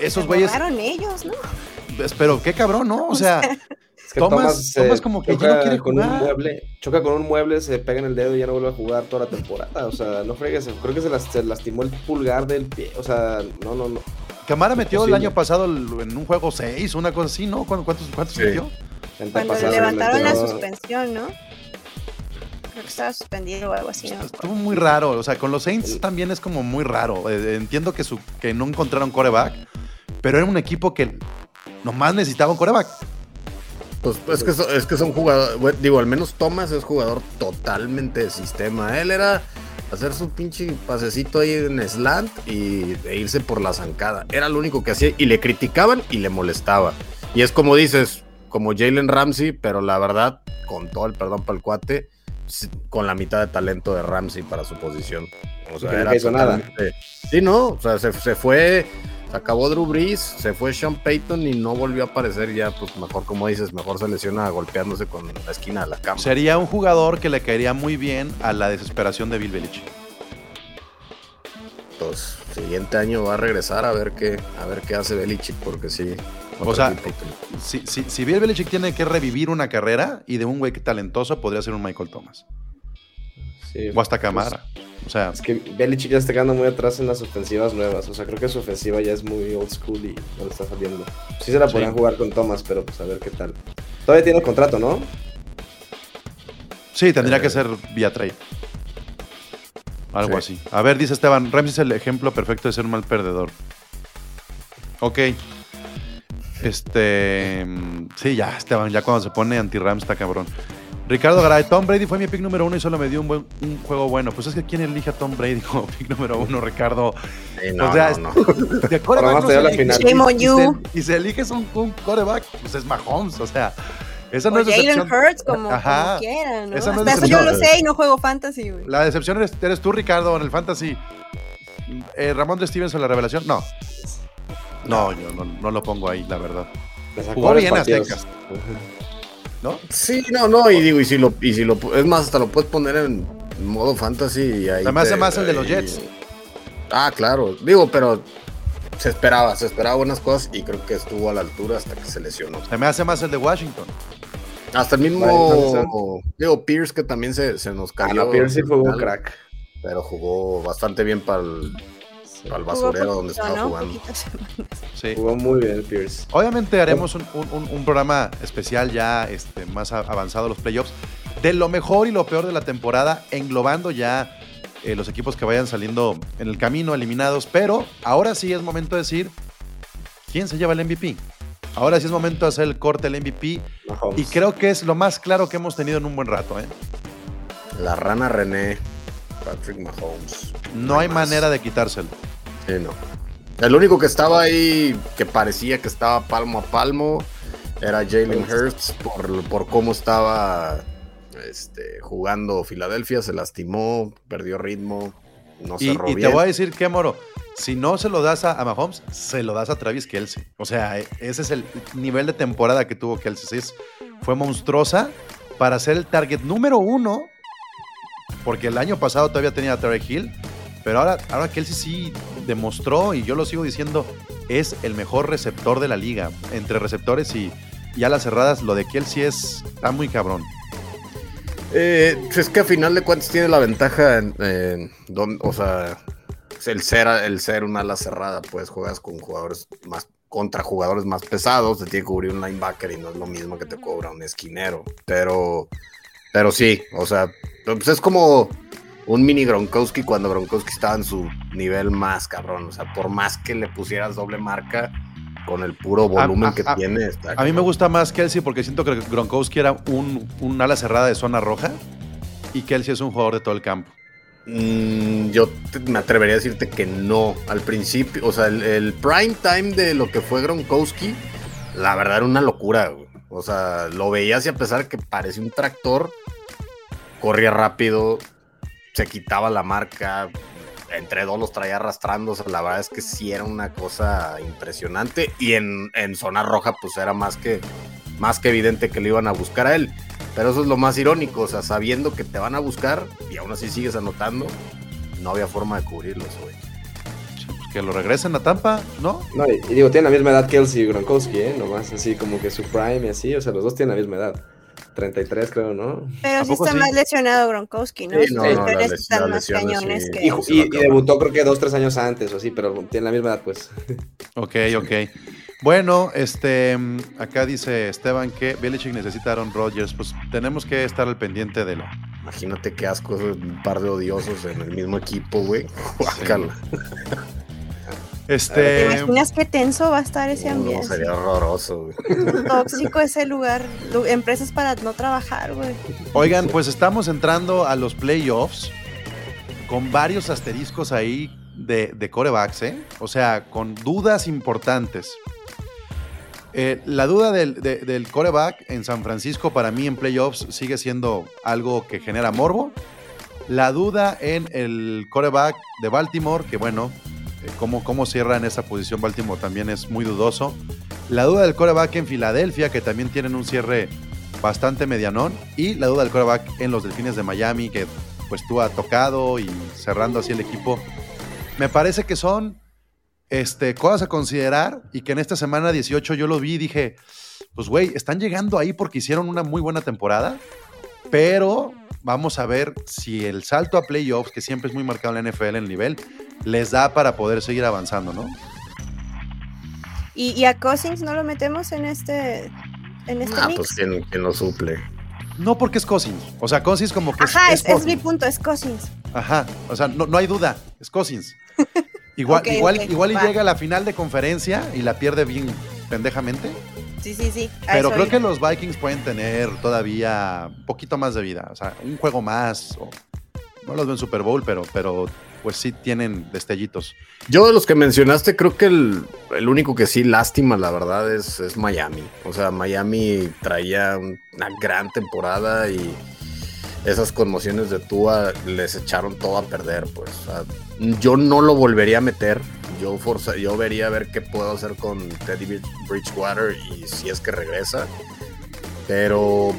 esos Se güeyes, ellos, ¿no? pero qué cabrón, ¿no? O sea, [LAUGHS] Es que Thomas- eh, Thomas como que ya choca no quiere con un jugar. mueble, choca con un mueble, se pega en el dedo y ya no vuelve a jugar toda la temporada. O sea, no fregues, creo que se, las- se lastimó el pulgar del pie. O sea, no, no, no. Camara metió el año pasado el- en un juego 6, una cosa así, ¿no? ¿Cuántos, cuántos, Sí. metió? El Cuando le levantaron la suspensión, ¿no? Creo que estaba suspendido o algo así, ¿no? Estuvo muy raro. O sea, con los Saints también es como muy raro. Eh, Entiendo que, su, que no encontraron coreback, pero era un equipo que nomás necesitaba un coreback. Pues es que, es que son jugadores, bueno, digo, al menos Thomas es jugador totalmente de sistema. Él era hacer su pinche pasecito ahí en slant y e irse por la zancada. Era lo único que hacía y le criticaban y le molestaba. Y es como dices, como Jalen Ramsey, pero la verdad, con todo el perdón para el cuate, con la mitad de talento de Ramsey para su posición. O sea, era hizo nada. Sí, no, o sea, se, se fue, se acabó Drew Brees, se fue Sean Payton y no volvió a aparecer ya, pues mejor, como dices, mejor se lesiona golpeándose con la esquina de la cama. Sería un jugador que le caería muy bien a la desesperación de Bill Belichick. Pues siguiente año va a regresar a ver qué, a ver qué hace Belichick, porque sí. O sea, Si, si, si Bill Belichick tiene que revivir una carrera y de un güey talentoso, podría ser un Michael Thomas. Sí, O hasta pues, Camara. O sea, Es que Belichick ya está quedando muy atrás en las ofensivas nuevas. O sea, creo que su ofensiva ya es muy old school y no le está saliendo. Sí se la Sí. podrían jugar con Thomas, pero pues a ver qué tal. Todavía tiene contrato, ¿no? sí, tendría Eh. que ser vía trade. Algo Sí. así. A ver, dice Esteban, Ramsey es el ejemplo perfecto de ser un mal perdedor. Ok. Este. Sí, ya, Esteban, ya cuando se pone anti-Rams está cabrón. Ricardo Garay, Tom Brady fue mi pick número uno y solo me dio un, buen, un juego bueno. Pues es que ¿quién elige a Tom Brady como [LAUGHS] pick número uno, Ricardo? Sí, no, o sea, no, es- no. [LAUGHS] De coreback no se la final. Y you. se- Y si eliges un, un coreback, pues es Mahomes. O sea, esa no O es Jalen decepción. Hurts, como, Ajá. como quieran, ¿no? Esa no es Hasta eso yo lo sé y no juego fantasy, güey. La decepción eres, eres tú, Ricardo, en el fantasy. Eh, Ramón de Stevenson, la revelación. No. No, yo no, no lo pongo ahí, la verdad. Sacó Jugó bien partidos. Aztecas. ¿No? Sí, no, no, y digo, y si lo, y si lo, es más, hasta lo puedes poner en modo fantasy y ahí. Se me hace te- más el de los Jets. Ah, claro, digo, pero se esperaba, se esperaba buenas cosas y creo que estuvo a la altura hasta que se lesionó. Se me hace más el de Washington. Hasta el mismo, digo, Pierce que también se, se nos Ah, cayó. no, Pierce sí fue un crack. Pero jugó bastante bien para el, el basurero donde estaba jugando. Sí. Jugó muy bien Pierce. Obviamente haremos un, un- un- un programa especial ya este, más avanzado los playoffs de lo mejor y lo peor de la temporada, englobando ya eh, los equipos que vayan saliendo en el camino, eliminados. Pero ahora sí es momento de decir quién se lleva el MVP. Ahora sí es momento de hacer el corte del MVP Mahomes. y creo que es lo más claro que hemos tenido en un buen rato. ¿eh? La rana René, Patrick Mahomes. No hay manera de quitárselo. Sí, no. El único que estaba ahí, que parecía que estaba palmo a palmo, era Jalen Hurts por, por cómo estaba este, jugando Filadelfia. Se lastimó, perdió ritmo, no Y, cerró y te voy a decir que, Moro, si no se lo das a, a Mahomes, se lo das a Travis Kelsey. O sea, e- ese es el nivel de temporada que tuvo Kelsey. Es fue monstruosa para ser el target número uno, porque el año pasado todavía tenía a Tarek Hill, pero ahora, ahora Kelsey sí demostró, y yo lo sigo diciendo, es el mejor receptor de la liga. Entre receptores y, y alas cerradas, lo de Kelsey es, está muy cabrón. Eh, es que a final de cuentas tiene la ventaja, en, don- o sea, el ser, el ser una ala cerrada, pues juegas con jugadores más, contra jugadores más pesados, te tiene que cubrir un linebacker y no es lo mismo que te cobra un esquinero, pero, pero sí, o sea, pues es como un mini Gronkowski cuando Gronkowski estaba en su nivel más cabrón, o sea, por más que le pusieras doble marca, con el puro volumen a- que a- tiene. está A mí me gusta más Kelsey porque siento que Gronkowski era un, un ala cerrada de zona roja y Kelsey es un jugador de todo el campo. Mm, yo te- me atrevería a decirte que no. Al principio, o sea, el, el prime time de lo que fue Gronkowski, la verdad era una locura. güey. O sea, lo veías y a pesar que parecía un tractor, corría rápido, se quitaba la marca, entre dos los traía sea, la verdad es que sí era una cosa impresionante. Y en, en zona roja, pues era más que, más que evidente que le iban a buscar a él. Pero eso es lo más irónico, o sea, sabiendo que te van a buscar y aún así sigues anotando, no había forma de cubrirlos, güey. Pues que lo regresen a Tampa, ¿no? No, y, y digo, tienen la misma edad Kelsey y Gronkowski, ¿eh? Nomás así como que su prime y así, o sea, los dos tienen la misma edad. 33 creo, ¿no? Pero ¿A sí está sí? más lesionado Gronkowski, ¿no? Sí, Sus no, no, lesiones las les- están las más lesiones cañones sí. que... Y, lo debutó creo que dos, tres años antes o así, pero tienen la misma edad, pues. [LAUGHS] Ok, ok. Bueno, este, acá dice Esteban que Belichick necesita a Aaron Rodgers. Pues tenemos que estar al pendiente de la. Imagínate qué asco, un par de odiosos en el mismo equipo, güey. Guácala. [LAUGHS] ¿Te Este, imaginas qué tenso va a estar ese No, ambiente? sería horroroso, güey. Tóxico ese lugar, lu- empresas para no trabajar, güey. oigan, pues estamos entrando a los playoffs con varios asteriscos ahí de, de corebacks, ¿eh? O sea, con dudas importantes. Eh, la duda del, de- del coreback en San Francisco para mí en playoffs sigue siendo algo que genera morbo. La duda en el coreback de Baltimore, que bueno, cómo, cómo cierra en esa posición Baltimore también es muy dudoso. La duda del coreback en Filadelfia, que también tienen un cierre bastante medianón. Y la duda del coreback en los Delfines de Miami, que pues tú ha tocado y cerrando así el equipo. Me parece que son este, cosas a considerar y que en esta semana 18 yo lo vi y dije, pues güey, están llegando ahí porque hicieron una muy buena temporada, pero vamos a ver si el salto a playoffs, que siempre es muy marcado en la NFL el nivel, les da para poder seguir avanzando, ¿no? Y, y a Cousins no lo metemos en este, en este Ah, mix. pues ¿quién, quién lo suple. No porque es Cousins, o sea, Cousins como que Ajá, es, es Cousins. mi punto, es Cousins. Ajá, o sea, no, no hay duda, es Cousins. [LAUGHS] Igual, igual, igual y llega a la final de conferencia y la pierde bien pendejamente, Sí, sí, sí. a pero creo que los Vikings pueden tener todavía un poquito más de vida, o sea, un juego más, o- no los veo en Super Bowl, pero, pero pues sí tienen destellitos. Yo de los que mencionaste, creo que el, el único que sí lástima, la verdad, es, es Miami. O sea, Miami traía un- una gran temporada y esas conmociones de Tua les echaron todo a perder, pues. Yo no lo volvería a meter. Yo, forza, yo vería a ver qué puedo hacer con Teddy Bridge- Bridgewater y si es que regresa. Pero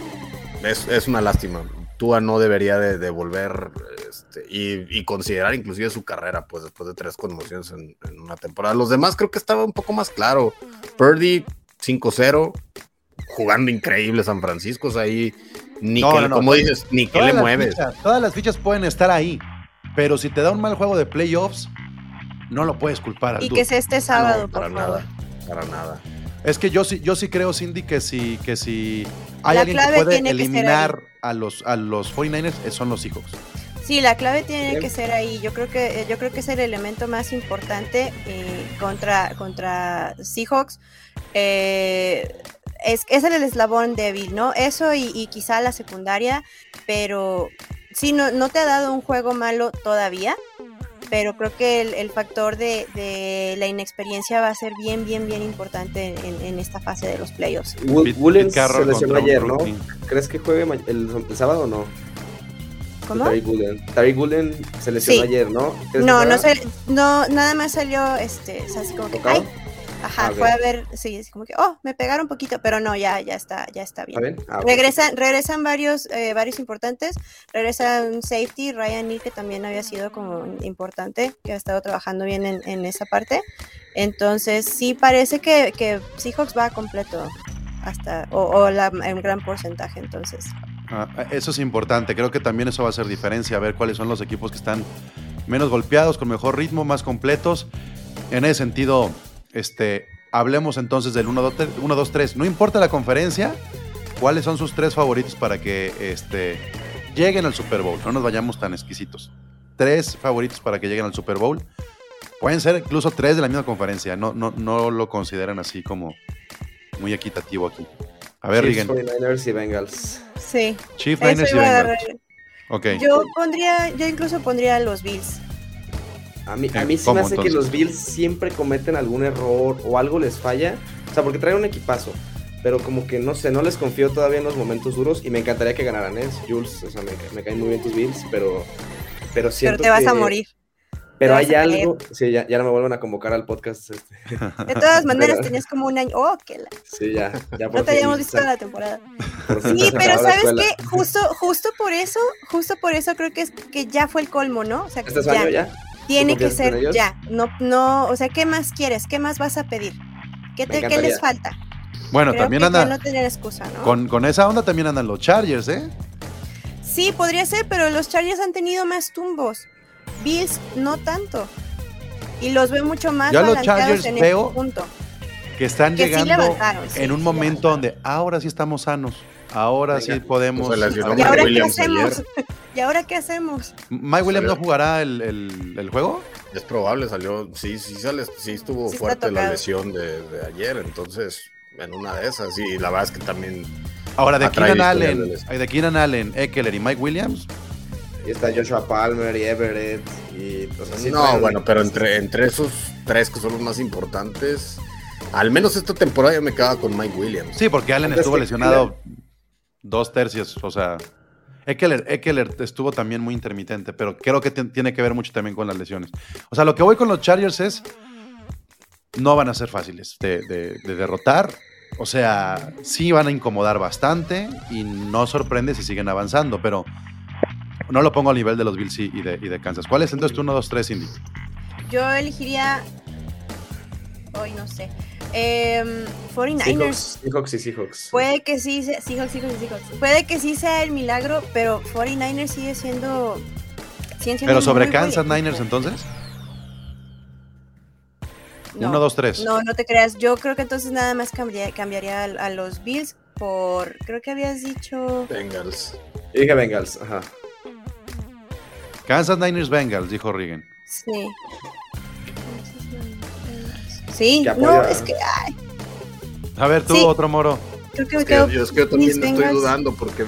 es, es una lástima. Tua no debería de, de volver este, y, y considerar inclusive su carrera, pues después de tres conmociones en, en una temporada. Los demás creo que estaba un poco más claro. Purdy 5-0, jugando increíble San Francisco, o sea, ahí ni No, que, no, como dices, ni que le mueves. fichas- todas las fichas pueden estar ahí, pero si te da un mal juego de playoffs, no lo puedes culpar al Y dude. que sea este sábado, No, para por favor. nada, para nada. Es que yo sí, yo sí creo, Cindy, que si, que si hay La alguien que puede que eliminar a los, a los 49ers, eh, son los Seahawks. Sí, la clave tiene que ser ahí. Yo creo que eh, yo creo que es el elemento más importante eh, contra contra Seahawks. Eh, es, es el eslabón débil, ¿no? Eso y, y quizá la secundaria, pero sí, no, no te ha dado un juego malo todavía, pero creo que el, el factor de, de la inexperiencia va a ser bien, bien, bien importante en, en esta fase de los playoffs. Wool- Pete- Woolen Pete Carroll se lesionó ayer, ¿no? ¿Crees que juegue el sábado o no? ¿Cómo? Tariq Woolen. Tariq Woolen se lesionó Sí. ayer, ¿no? ¿Crees que No, no, se, no, nada más salió, este, o sea, así como que, ¿Tocado? ay, Ajá, Ah, ok. fue a ver, sí, es como que, oh, me pegaron un poquito, pero no, ya, ya está, ya está bien. ¿Está bien? Ah. Regresan, regresan varios, eh, varios importantes. Regresa un safety, Ryan Neal, que también había sido como importante, que ha estado trabajando bien en, en esa parte. Entonces, sí parece que, que Seahawks va completo hasta, o, o la, en gran porcentaje, entonces. Ah, eso es importante. Creo que también eso va a hacer diferencia. A ver cuáles son los equipos que están menos golpeados, con mejor ritmo, más completos. En ese sentido, este, hablemos entonces del 1-2-3. No importa la conferencia, cuáles son sus tres favoritos para que este, lleguen al Super Bowl. No nos vayamos tan exquisitos. Tres favoritos para que lleguen al Super Bowl. Pueden ser incluso tres de la misma conferencia. No, no, no lo consideran así como muy equitativo aquí. A ver, Chiefs, Rigen. 49ers y Bengals. Sí, Chief eso Niners y Bengals. agarrar. Ok. Yo pondría, yo incluso pondría a los Bills. A mí, a Eh, mí sí ¿cómo, me hace que los Bills siempre cometen algún error o algo les falla. O sea, porque traen un equipazo. Pero como que no sé, no les confío todavía en los momentos duros y me encantaría que ganaran, ¿eh? Jules, o sea, me, ca- me caen muy bien tus Bills, pero, pero Pero siento te vas a morir. Pero hay algo, sí, ya, ya no me vuelven a convocar al podcast. este. [LAUGHS] De todas maneras, Pero- tenías como un año. Oh, que la. Sí, ya, ya por No te habíamos visto toda la temporada. Sí, pero ¿sabes qué? Justo, justo por eso, justo por eso creo que es que ya fue el colmo, ¿no? O sea, ¿Este es ya, año ya? tiene ¿Tú que en ser ya. No, no, o sea, ¿qué más quieres? ¿Qué más vas a pedir? ¿Qué, te, ¿qué les falta? Bueno, Creo también que ya anda. no tener excusa, ¿no? Con, con esa onda también andan los Chargers, ¿eh? Sí, podría ser, pero los Chargers han tenido más tumbos. Bills no tanto. Y los veo mucho más Ya los Chargers en veo este punto. Que están Que llegando sí, en un momento donde ahora sí estamos sanos. Ahora sí podemos. pues ¿Y ahora qué hacemos? ayer. [LAUGHS] ¿Y ahora qué hacemos? Mike Williams no jugará el, el- el juego. Es probable, salió, sí, sí, sale, sí estuvo Sí fuerte la lesión de, de ayer, entonces en una de esas, y la verdad es que también Ahora de Keenan Allen, de Keenan Allen, Eckler y Mike Williams. Y está Joshua Palmer y Everett. Y, o sea, sí no, traen- bueno, pero entre, entre esos tres que son los más importantes, al menos esta temporada yo me quedaba con Mike Williams. Sí, porque Allen Antes estuvo lesionado dos tercios. O sea, Eckler, Eckler estuvo también muy intermitente, pero creo que ti- tiene que ver mucho también con las lesiones. O sea, lo que voy con los Chargers es. No van a ser fáciles de, de- de derrotar. O sea, sí van a incomodar bastante y no sorprende si siguen avanzando, pero no lo pongo al nivel de los Bills y y de, y de Kansas. ¿Cuál es entonces tu 1, 2, 3, Indy? Yo elegiría. Hoy no sé. Em, 49ers. Seahawks, Seahawks y Seahawks. Puede que sí sea. Seahawks, Seahawks, Seahawks. Puede que sí sea el milagro, pero 49ers sigue siendo. siguen siendo Pero sobre Kansas. Niners entonces. No, 1, 2, 3. No, no te creas. Yo creo que entonces nada más cambiaría, cambiaría a, a los Bills por. Creo que habías dicho. Bengals. Dije Bengals, ajá. Kansas Niners Bengals, dijo Regan. Sí. Sí, no, es que ay, A ver, tú, Sí. otro moro. creo que me Es que, quedo. yo, es que yo también estoy Bengals. dudando porque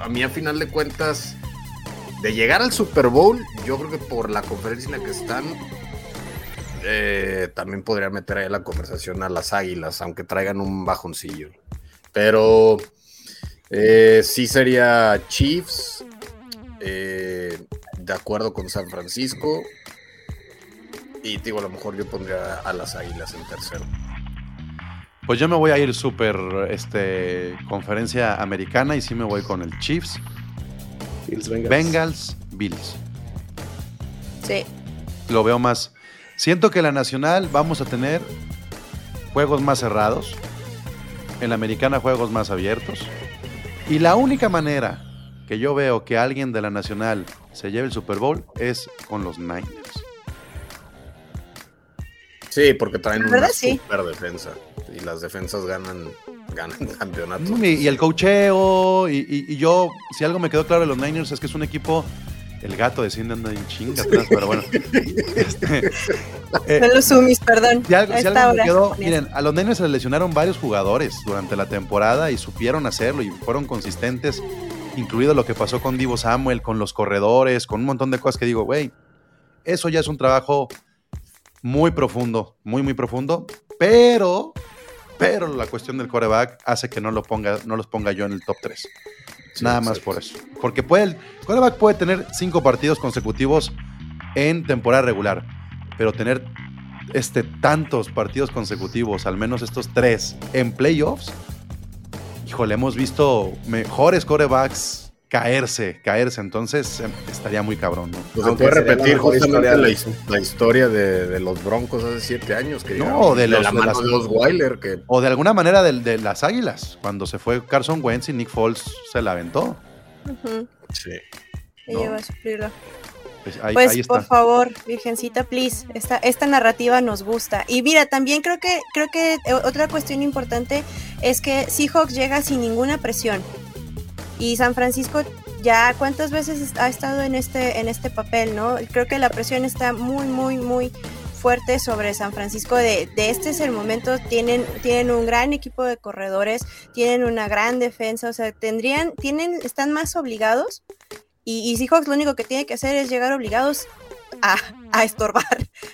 a mí a final de cuentas de llegar al Super Bowl, yo creo que por la conferencia en la que están eh, también podría meter ahí la conversación a las Águilas, aunque traigan un bajoncillo. Pero eh, sí sería Chiefs, eh, de acuerdo con San Francisco. Y digo, a lo mejor yo pondría a las Águilas en tercero. Pues yo me voy a ir súper este, conferencia americana y sí me voy con el Chiefs, Bills, Bengals. Bengals, Bills. Sí. Lo veo más. Siento que en la nacional vamos a tener juegos más cerrados. En la americana juegos más abiertos. Y la única manera que yo veo que alguien de la nacional se lleve el Super Bowl es con los Niners. Sí, porque traen La una verdad, sí. super defensa. Y las defensas ganan, [LAUGHS] ganan campeonatos. Y, y el cocheo, y, y- y yo, si algo me quedó claro de los Niners es que es un equipo, el gato de Cindy anda en chinga atrás, pero bueno. [LAUGHS] Este, eh, los sumis, perdón. si algo, si me quedó, miren, a los Niners se les lesionaron varios jugadores durante la temporada y supieron hacerlo y fueron consistentes, incluido lo que pasó con Divo Samuel, con los corredores, con un montón de cosas que digo, güey, eso ya es un trabajo muy profundo, muy, muy profundo, pero, pero la cuestión del coreback hace que no, lo ponga, no los ponga yo en el top 3. Sí, Nada más por eso. Porque puede, el quarterback puede tener cinco partidos consecutivos en temporada regular, pero tener este, tantos partidos consecutivos, al menos estos tres, en playoffs, híjole, hemos visto mejores corebacks caerse, caerse, entonces em, estaría muy cabrón, ¿no? Pues se puede la repetir justamente la, historia de, de los Broncos hace siete años. Que No, llegaron de los- la de mano las- de los que O de alguna manera de, de las Águilas, cuando se fue Carson Wentz y Nick Foles se la aventó. Sí. No. ella va a sufrirlo. Pues ahí, Pues ahí por favor, Virgencita, please, esta, esta narrativa nos gusta. Y mira, también creo que, creo que otra cuestión importante es que Seahawks llega sin ninguna presión. Y San Francisco ya cuántas veces ha estado en este, en este papel, ¿no? Creo que la presión está muy, muy, muy fuerte sobre San Francisco de, de este es el momento, tienen, tienen un gran equipo de corredores, tienen una gran defensa, o sea, tendrían, tienen, están más obligados y, y Seahawks lo único que tiene que hacer es llegar obligados a, a estorbar,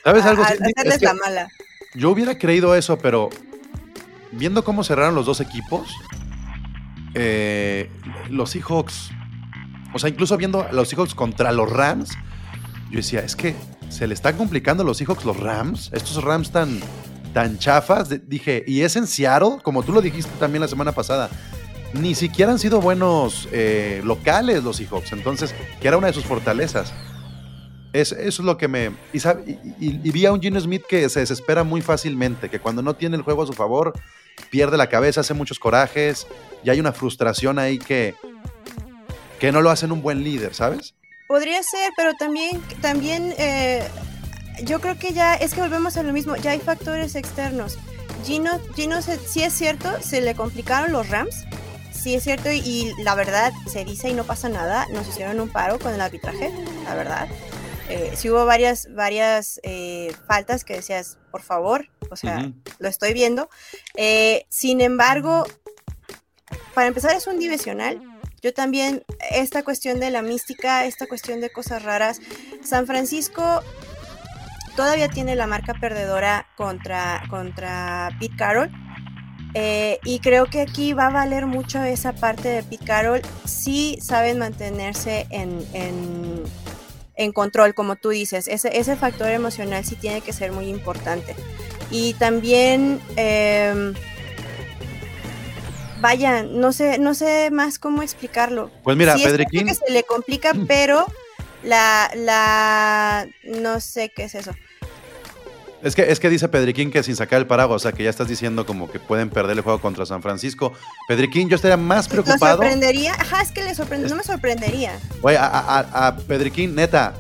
¿Sabes a, algo? a es que la mala. yo hubiera creído eso, pero viendo cómo cerraron los dos equipos, eh, los Seahawks, o sea, incluso viendo a los Seahawks contra los Rams, yo decía, es que se le están complicando a los Seahawks los Rams, estos Rams tan, tan chafas. Dije, y es en Seattle, como tú lo dijiste también la semana pasada. Ni siquiera han sido buenos eh, locales los Seahawks, entonces, que era una de sus fortalezas. Es, eso es lo que me. Y, sab- y- vi a un Gino Smith que se desespera muy fácilmente, que cuando no tiene el juego a su favor, pierde la cabeza, hace muchos corajes, y hay una frustración ahí que, que no lo hacen un buen líder, ¿sabes? Podría ser, pero también, también eh, yo creo que ya es que volvemos a lo mismo, ya hay factores externos. Gino, Gino se- sí es cierto, se le complicaron los Rams, sí es cierto, y, la verdad se dice y no pasa nada, nos hicieron un paro con el arbitraje, la verdad. Eh, sí hubo varias, varias eh, faltas que decías, por favor, o sea, Ujú. lo estoy viendo. Eh, sin embargo, para empezar es un divisional. Yo también, esta cuestión de la mística, esta cuestión de cosas raras, San Francisco todavía tiene la marca perdedora contra, contra Pete Carroll. Eh, y creo que aquí va a valer mucho esa parte de Pete Carroll si saben mantenerse en, en, en control, como tú dices. Ese, ese factor emocional sí tiene que ser muy importante. Y también, em, vaya, no sé, no sé más cómo explicarlo. Pues mira, Sí, Pedriquín, que se le complica, pero la, la, no sé qué es eso. Es que, es que dice Pedriquín que sin sacar el paraguas, o sea, que ya estás diciendo como que pueden perder el juego contra San Francisco. Pedriquín, yo estaría más ¿Lo preocupado. sorprendería? Ajá, es que le sorprende, no me sorprendería. Oye, a, a- a Pedriquín, neta,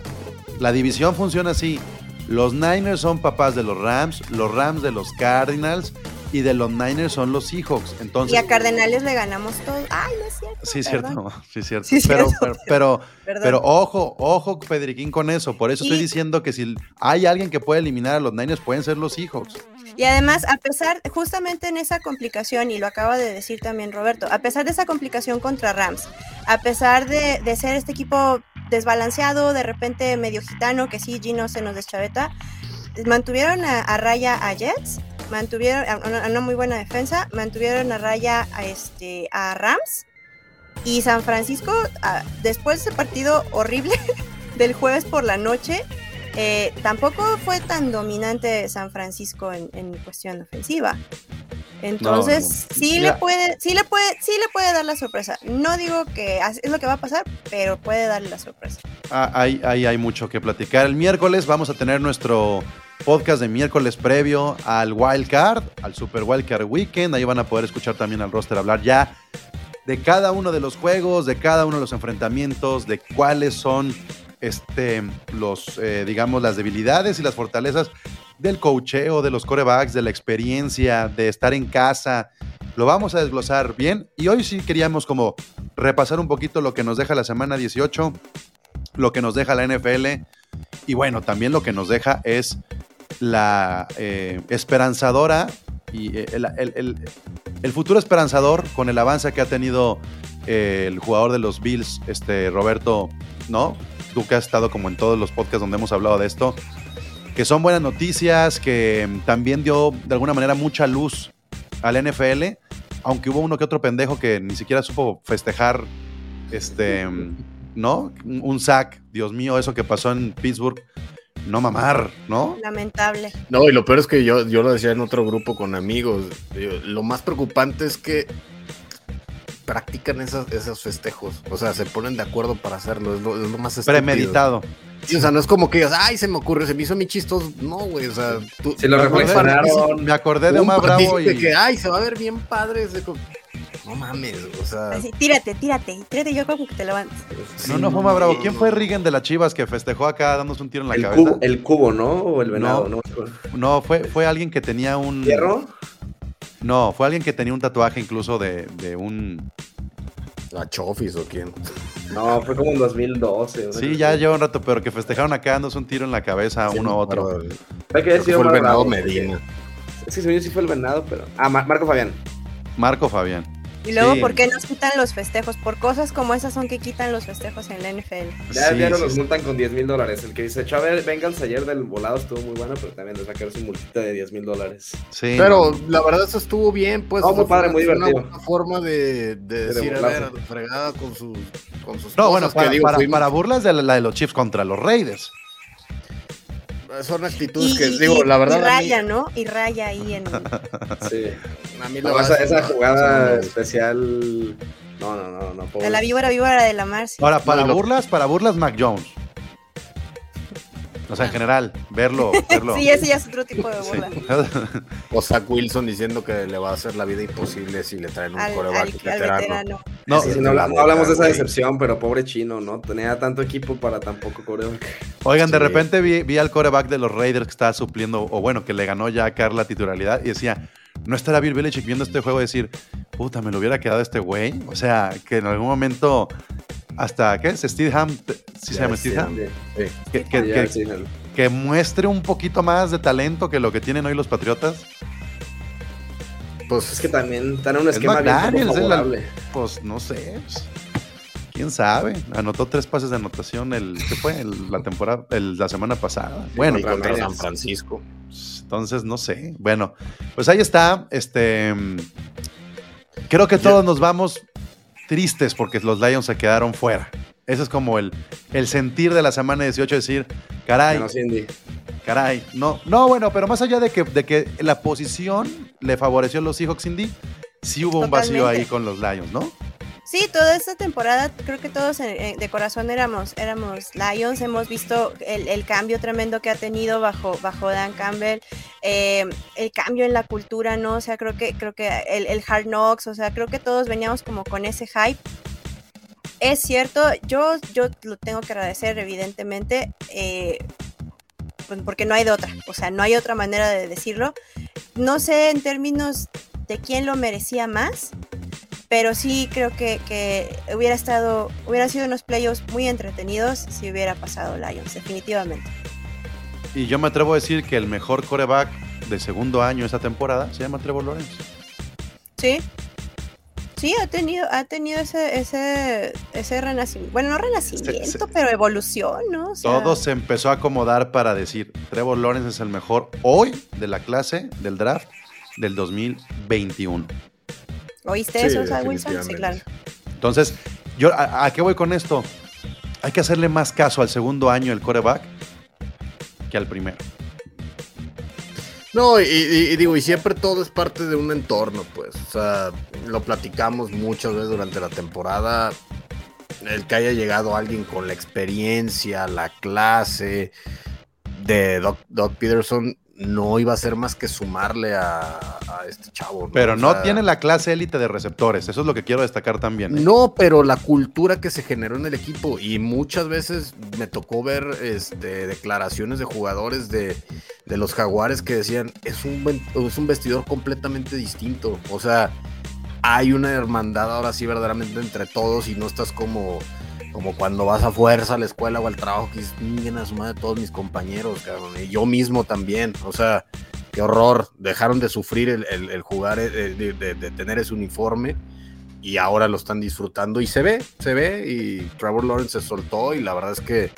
la división funciona así. Los Niners son papás de los Rams, los Rams de los Cardinals y de los Niners son los Seahawks. Entonces, Y a Cardenales le ganamos todo. Ay, no es cierto. sí, es perdón, cierto, sí, cierto. Sí, pero, cierto. pero, pero, pero ojo, ojo, Pedriquín, con eso. Por eso estoy diciendo que si hay alguien que puede eliminar a los Niners, pueden ser los Seahawks. Y además, a pesar, justamente en esa complicación, y lo acaba de decir también Roberto, a pesar de esa complicación contra Rams, a pesar de, de ser este equipo desbalanceado, de repente medio gitano, que sí, Gino se nos deschaveta, mantuvieron a, a raya a Jets, mantuvieron a una, a una muy buena defensa, mantuvieron a raya a, este, a Rams, y San Francisco, a- después de ese partido horrible [LAUGHS] del jueves por la noche, eh, tampoco fue tan dominante San Francisco en, en cuestión ofensiva. Entonces, no. sí le puede, sí le puede, sí le puede dar la sorpresa. No digo que es lo que va a pasar, pero puede darle la sorpresa. Ah, Ahí, ahí hay mucho que platicar. El miércoles vamos a tener nuestro podcast de miércoles previo al Wild Card, al Super Wild Card Weekend. Ahí van a poder escuchar también al roster hablar ya de cada uno de los juegos, de cada uno de los enfrentamientos, de cuáles son este, los, eh, digamos, las debilidades y las fortalezas del coacheo, de los corebacks, de la experiencia, de estar en casa. Lo vamos a desglosar bien. Y hoy sí queríamos como repasar un poquito lo que nos deja la semana 18 lo que nos deja la NFL y bueno, también lo que nos deja es la eh, esperanzadora y eh, el, el- el- futuro esperanzador con el avance que ha tenido eh, el jugador de los Bills, este Roberto, ¿no? Tú que has estado como en todos los podcasts donde hemos hablado de esto, que son buenas noticias, que también dio de alguna manera mucha luz al NFL, aunque hubo uno que otro pendejo que ni siquiera supo festejar este ¿no? Un sack, Dios mío, eso que pasó en Pittsburgh. No mamar, ¿no? Lamentable. No, y lo peor es que yo, yo lo decía en otro grupo con amigos. Lo más preocupante es que practican esas, esos festejos. O sea, se ponen de acuerdo para hacerlo. Es lo, es lo más estúpido. Premeditado. Sí, o sea, no es como que digas, ay, se me ocurre, se me hizo mi chistoso. No, güey, o sea, tú. Si lo reflexionaron. Me acordé de un Omar Bravo de y. que, ay, se va a ver bien padre. ese No mames, o sea. Así, tírate, tírate, tírate yo como que te levantes. No, no fue Omar Bravo. ¿Quién fue Rigen de las Chivas que festejó acá dándose un tiro en la El cabeza? cubo, el cubo, ¿no? O el venado, No. ¿no? No, fue, fue alguien que tenía un. ¿Hierro? No, fue alguien que tenía un tatuaje incluso de, de un. ¿La Chofis o quién? No, fue como en 2012. Sí, ya lleva un rato, pero que festejaron acá dándose un tiro en la cabeza Sí, uno a no, otro. pero- Hay que decir fue el venado Medina. Es que yo sí fue el venado, pero. Ah, Mar- Marco Fabián. Marco Fabián. Y luego, Sí. ¿por qué nos quitan los festejos? Por cosas como esas son que quitan los festejos en la NFL. Ya, Sí, ya no sí, los sí. multan con 10 mil dólares. El que dice, Chávez, Bengals ayer del volado estuvo muy bueno, pero también les va a caer su multita de 10 mil dólares. Sí. Pero la verdad eso estuvo bien, pues. No, muy padre, muy una divertido. buena forma de, de decir, a ver, fregada con sus, con sus No, cosas bueno, que para, digo, para- para burlas de la, la de los Chiefs contra los Raiders. Son actitudes Y, que, y- digo, la verdad, y mí- raya, ¿no? Y raya ahí en... [LAUGHS] Sí. a mí la No, verdad esa, jugada especial. No, no, no, no. pobre. de la víbora víbora de la Mar. sí. Ahora, para No, y lo- burlas, para burlas, Mac Jones. O sea, en general, verlo, [LAUGHS] verlo. Sí, ese ya es otro tipo de Sí. burla. [LAUGHS] O Zach Wilson diciendo que le va a hacer la vida imposible si le traen un Al, coreback al- al veterano. No, Sí, no, la habla- no hablamos de esa decepción, pero pobre chino, ¿no? Tenía tanto equipo para tan poco coreback. Oigan, de repente vi, vi al coreback de los Raiders que estaba supliendo, o bueno, que le ganó ya a Carr la titularidad y decía, no estará Bill Belichick viendo este juego y decir, puta, me lo hubiera quedado este güey. O sea, que en algún momento, hasta, ¿qué es? Steve Ham, ¿sí se llama Steve Ham? Sí, Que, que- [LAUGHS] ya, que- sí, el- que muestre un poquito más de talento que lo que tienen hoy los Patriotas. Pues Es que también están en un Es esquema bien es la- favorable. Pues no sé. pues, ¿Quién sabe? Anotó tres pases de anotación el, ¿qué fue? El- la temporada, el- la semana pasada. Bueno, y contra Ramirez. San Francisco. Entonces, no sé. Bueno, pues ahí está. Este. Creo que todos nos vamos tristes porque los Lions se quedaron fuera. Ese es como el, el sentir de la semana 18, decir, caray, Indy. caray. No, no, bueno, pero más allá de que, de que la posición le favoreció a los Seahawks Indy, sí hubo un vacío ahí con los Lions, ¿no? Sí, toda esta temporada creo que todos en- en- de corazón éramos, éramos Lions, hemos visto el, el cambio tremendo que ha tenido bajo, bajo Dan Campbell, eh, el cambio en la cultura, ¿no? O sea, creo que, creo que el, el Hard Knocks, o sea, creo que todos veníamos como con ese hype. Es cierto, yo, yo lo tengo que agradecer, evidentemente, eh, pues, porque no hay de otra, o sea, no hay otra manera de decirlo. No sé en términos de quién lo merecía más, pero sí creo que, que hubiera estado, hubiera sido unos playoffs muy entretenidos si hubiera pasado Lions, definitivamente. Y yo me atrevo a decir que el mejor coreback de segundo año esa temporada se llama Trevor Lawrence. Sí. Sí, ha tenido, ha tenido ese, ese, ese renacimiento. Bueno, no renacimiento, Se- se- pero evolución, ¿no? O sea, Todo se empezó a acomodar para decir, Trevor Lawrence es el mejor hoy de la clase del draft del 2021. ¿Oíste Sí, eso, Zach Wilson? Sí, claro. Entonces, yo, ¿a, a qué voy con esto? Hay que hacerle más caso al segundo año del coreback que al primero. No, y, y- y digo, y siempre todo es parte de un entorno, pues. O sea, lo platicamos muchas veces durante la temporada. El que haya llegado alguien con la experiencia, la clase de Doc, Doc Peterson no iba a ser más que sumarle a, a este chavo. Pero O no sea, tiene la clase élite de receptores. Eso es lo que quiero destacar también. ¿eh? No, pero la cultura que se generó en el equipo y muchas veces me tocó ver este, declaraciones de jugadores de, de los jaguares que decían es un, es un vestidor completamente distinto. O sea, hay una hermandad ahora sí verdaderamente entre todos y no estás como, como cuando vas a fuerza a la escuela o al trabajo que "Chinguen a su madre todos mis compañeros, cabrón. Y yo mismo también. O sea, qué horror. Dejaron de sufrir el, jugar, eh, de, de- tener ese uniforme y ahora lo están disfrutando y se ve, se ve y Trevor Lawrence se soltó y la verdad es que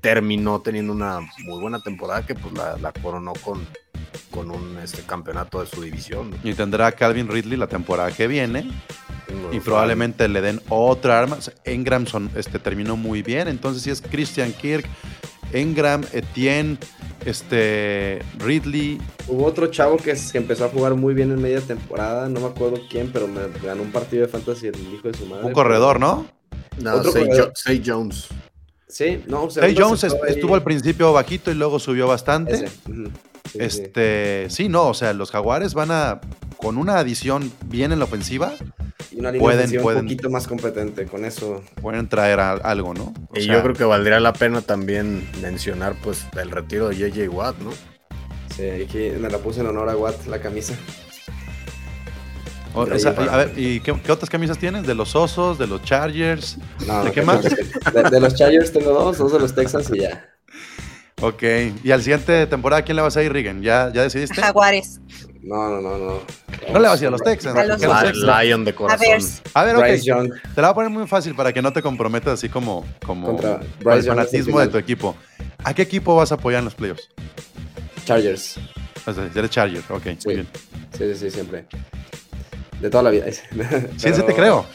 terminó teniendo una muy buena temporada que pues la, coronó con, un este, campeonato de su división. Y tendrá Calvin Ridley la temporada que viene. Y probablemente le den otra arma. O sea, Engram son- este, terminó muy bien. Entonces, si es Christian Kirk, Engram, Etienne, este, Ridley. Hubo otro chavo que, se empezó a jugar muy bien en media temporada, no me acuerdo quién, pero me ganó un partido de fantasy el hijo de su madre. Un corredor, ¿no? No, Say. Jo- Say Jones. Sí, no, segundo Jones ahí. estuvo al principio bajito y luego subió bastante. Ese, sí, sí. Este, sí, no, o sea, los Jaguares van a, con una adición bien en la ofensiva, Y una línea pueden- pueden. un poquito más competente, con eso. pueden traer a- algo, ¿no? O Y sea, yo creo que valdría la pena también mencionar pues el retiro de JJ Watt, ¿no? Sí, aquí me la puse en honor a Watt, la camisa. o- o sea, a ver, ¿y qué, qué otras camisas tienes? ¿De los Osos, de los Chargers? No, ¿De qué más? De, de los Chargers tengo dos, dos de los Texans y ya. Ok, y al siguiente temporada, ¿quién le vas a ir, Rigen? ¿Ya, ya decidiste? Jaguares. No, no, no, no. No le vas a ir a los Texans. A los ¿por qué a los Texans? Lion de A corazón. ver. A ver, ok, Bryce Young. te la voy a poner muy fácil para que no te comprometas así como, como Contra el fanatismo de tu equipo. ¿A qué equipo vas a apoyar en los playoffs? Chargers. O sea, eres Charger, ok, Sí. muy bien. Sí, sí, sí, siempre. De toda la vida. [LAUGHS] Sí, sí Pero- te creo.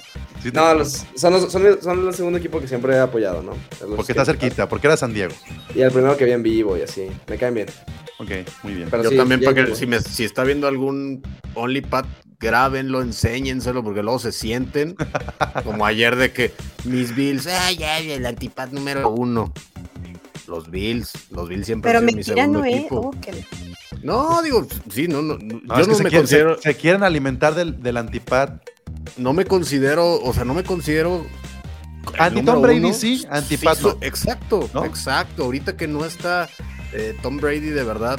Sí No, los, son, los, son, el- son el segundo equipo que siempre he apoyado, ¿no? Es los Porque que- está cerquita, porque era San Diego. Y el primero que vi en vivo y así. Me caen bien. Ok, muy bien. Pero Yo sí, también, para que si, me- si está viendo algún OnlyPad, grábenlo, enséñenselo, porque luego se sienten [LAUGHS] como ayer de que mis Bills, ay, ay, el antipad número uno. Los Bills, los Bills siempre Pero mi segundo no es. equipo. Que- No, digo, sí, no, no, No, yo es que no se, me quieren, se- considero, se quieren alimentar del, del antipad. No me considero, o sea, no me considero. Anti Tom Brady uno. sí, anti Pat so- no. exacto, ¿No? exacto. Ahorita que no está eh, Tom Brady, de verdad,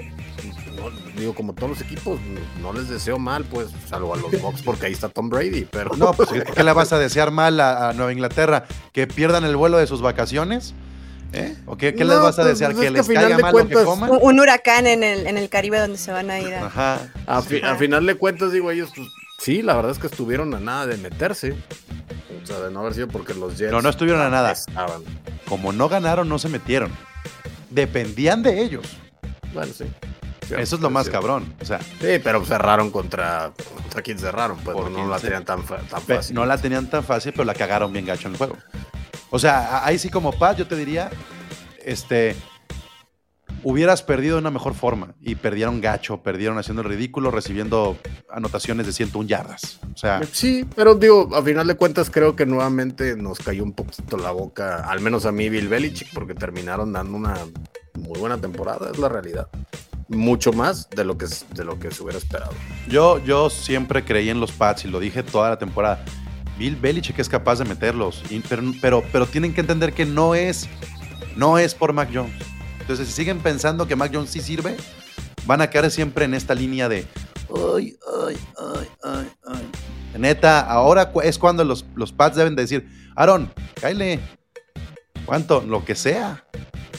no, digo, como todos los equipos, no les deseo mal, pues, salvo a los Bucks, porque ahí está Tom Brady, pero No, pues ¿qué le vas a desear mal a, a Nueva Inglaterra? ¿Que pierdan el vuelo de sus vacaciones? ¿Eh? ¿O qué, qué les vas a pues, desear? pues, ¿Que es que les caiga mal lo que coman? Un, un huracán en el, en el Caribe donde se van a ir a... Ajá. a, fi- a final de cuentas, digo, ellos, pues, sí, la verdad es que estuvieron a nada de meterse. O sea, de no haber sido porque los Jets. No, no estuvieron a nada. Estaban. Como no ganaron, no se metieron. Dependían de ellos. Bueno, sí. Eso es lo más cabrón. cabrón. O sea, Sí, pero cerraron contra. ¿Contra quién cerraron? Pues no, la tenían tan, tan fácil. no la tenían tan fácil, pero la cagaron bien gacho en el juego. O sea, ahí sí como Pat, yo te diría, este, hubieras perdido de una mejor forma y perdieron gacho, perdieron haciendo el ridículo, recibiendo anotaciones de 101 yardas. O sea, Sí, pero digo, a final de cuentas creo que nuevamente nos cayó un poquito la boca, al menos a mí Bill Belichick, porque terminaron dando una muy buena temporada, es la realidad. Mucho más de lo que, de lo que se hubiera esperado. yo, yo siempre creí en los Pats y lo dije toda la temporada. Bill Belichick es capaz de meterlos, y- pero, pero, pero tienen que entender que no es, no es por Mac Jones. Entonces, si siguen pensando que Mac Jones sí sirve, van a caer siempre en esta línea de ay, ay, ay, ay, ay. Neta, ahora es cuando los, los Pats deben de decir, Aaron, cáile, ¿cuánto? Lo que sea.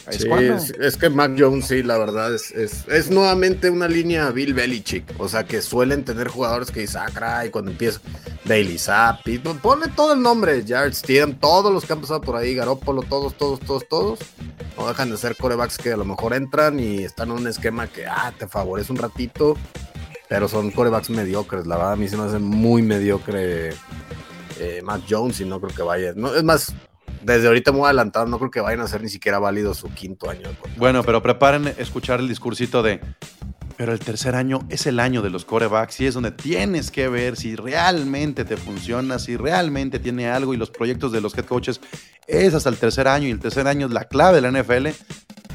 Es Sí, cuando. es, es que Mac Jones, sí, la verdad, es, es, es nuevamente una línea Bill Belichick. O sea, que suelen tener jugadores que dicen, ah, caray, cuando empieza Bailey Zappi, pues, ponle todo el nombre, Jared Stidham, todos los que han pasado por ahí, Garoppolo, todos, todos, todos, todos. No dejan de ser corebacks que a lo mejor entran y están en un esquema que, ah, te favorece un ratito, pero son corebacks mediocres. La verdad, a mí se me hace muy mediocre eh, Mac Jones y no creo que vaya. No, es más, desde ahorita muy adelantado, no creo que vayan a ser ni siquiera válido su quinto año. Bueno, pero preparen escuchar el discursito de, pero el tercer año es el año de los corebacks y es donde tienes que ver si realmente te funciona, si realmente tiene algo y los proyectos de los head coaches es hasta el tercer año y el tercer año es la clave de la NFL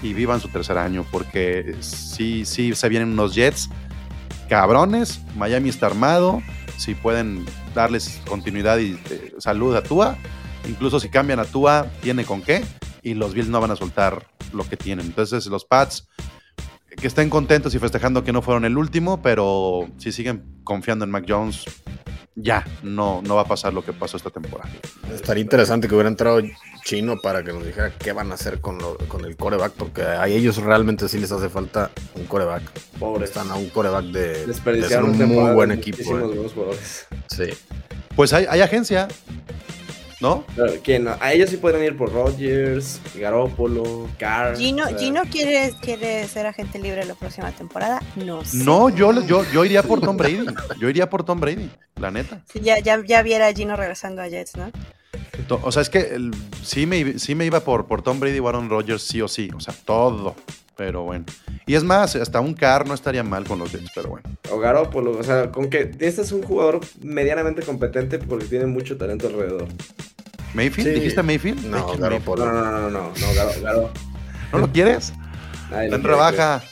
y vivan su tercer año porque sí, sí se vienen unos Jets cabrones, Miami está armado, si pueden darles continuidad y eh, salud a Tua, incluso si cambian a Tua, tiene con qué y los Bills no van a soltar lo que tienen. Entonces, los Pats que estén contentos y festejando que no fueron el último, pero si siguen confiando en Mac Jones, ya no, no va a pasar lo que pasó esta temporada. Estaría interesante que hubiera entrado Chino para que nos dijera qué van a hacer con, lo- con el coreback, porque a ellos realmente sí les hace falta un coreback. Pobres. Están a un coreback de, de ser Desperdiciaron un muy buen equipo. eh. buenos jugadores. Sí. Pues hay, hay agencia, ¿no? Pero, ¿quién? A ellos sí podrían ir por Rodgers, Garoppolo, Carr. Gino, o sea, Gino quiere, quiere ser agente libre la próxima temporada. No sé. No, yo, yo, yo iría por Tom Brady. Yo iría por Tom Brady, la neta. Sí, ya, ya, ya viera a Gino regresando a Jets, ¿no? O sea, es que el- sí, me, sí me iba por, por Tom Brady o Aaron Rodgers, sí o sí. O sea, todo. Pero bueno. Y es más, hasta un car no estaría mal con los Jets, pero bueno. O Garoppolo, o sea, con que este es un jugador medianamente competente porque tiene mucho talento alrededor. ¿Mayfield? Sí. ¿Dijiste Mayfield? No, Mayfield, Garoppolo. No, no, no, no, no, no, Garo, Garo- ¿No lo quieres? nadie lo Tan rebaja.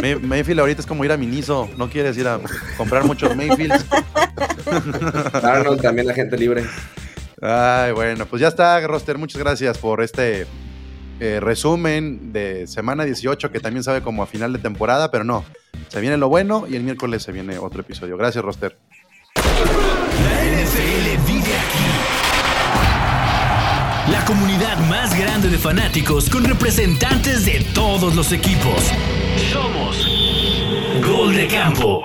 May- Mayfield ahorita es como ir a Miniso. No quieres ir a comprar muchos Mayfields. creo. Darnold también la gente libre. Ay, bueno, pues ya está, Roster. Muchas gracias por este eh, resumen de semana 18, que también sabe como a final de temporada, pero no. Se viene lo bueno y el miércoles se viene otro episodio. Gracias, Roster. La NFL vive aquí. La comunidad más grande de fanáticos con representantes de todos los equipos. Somos Gol de campo.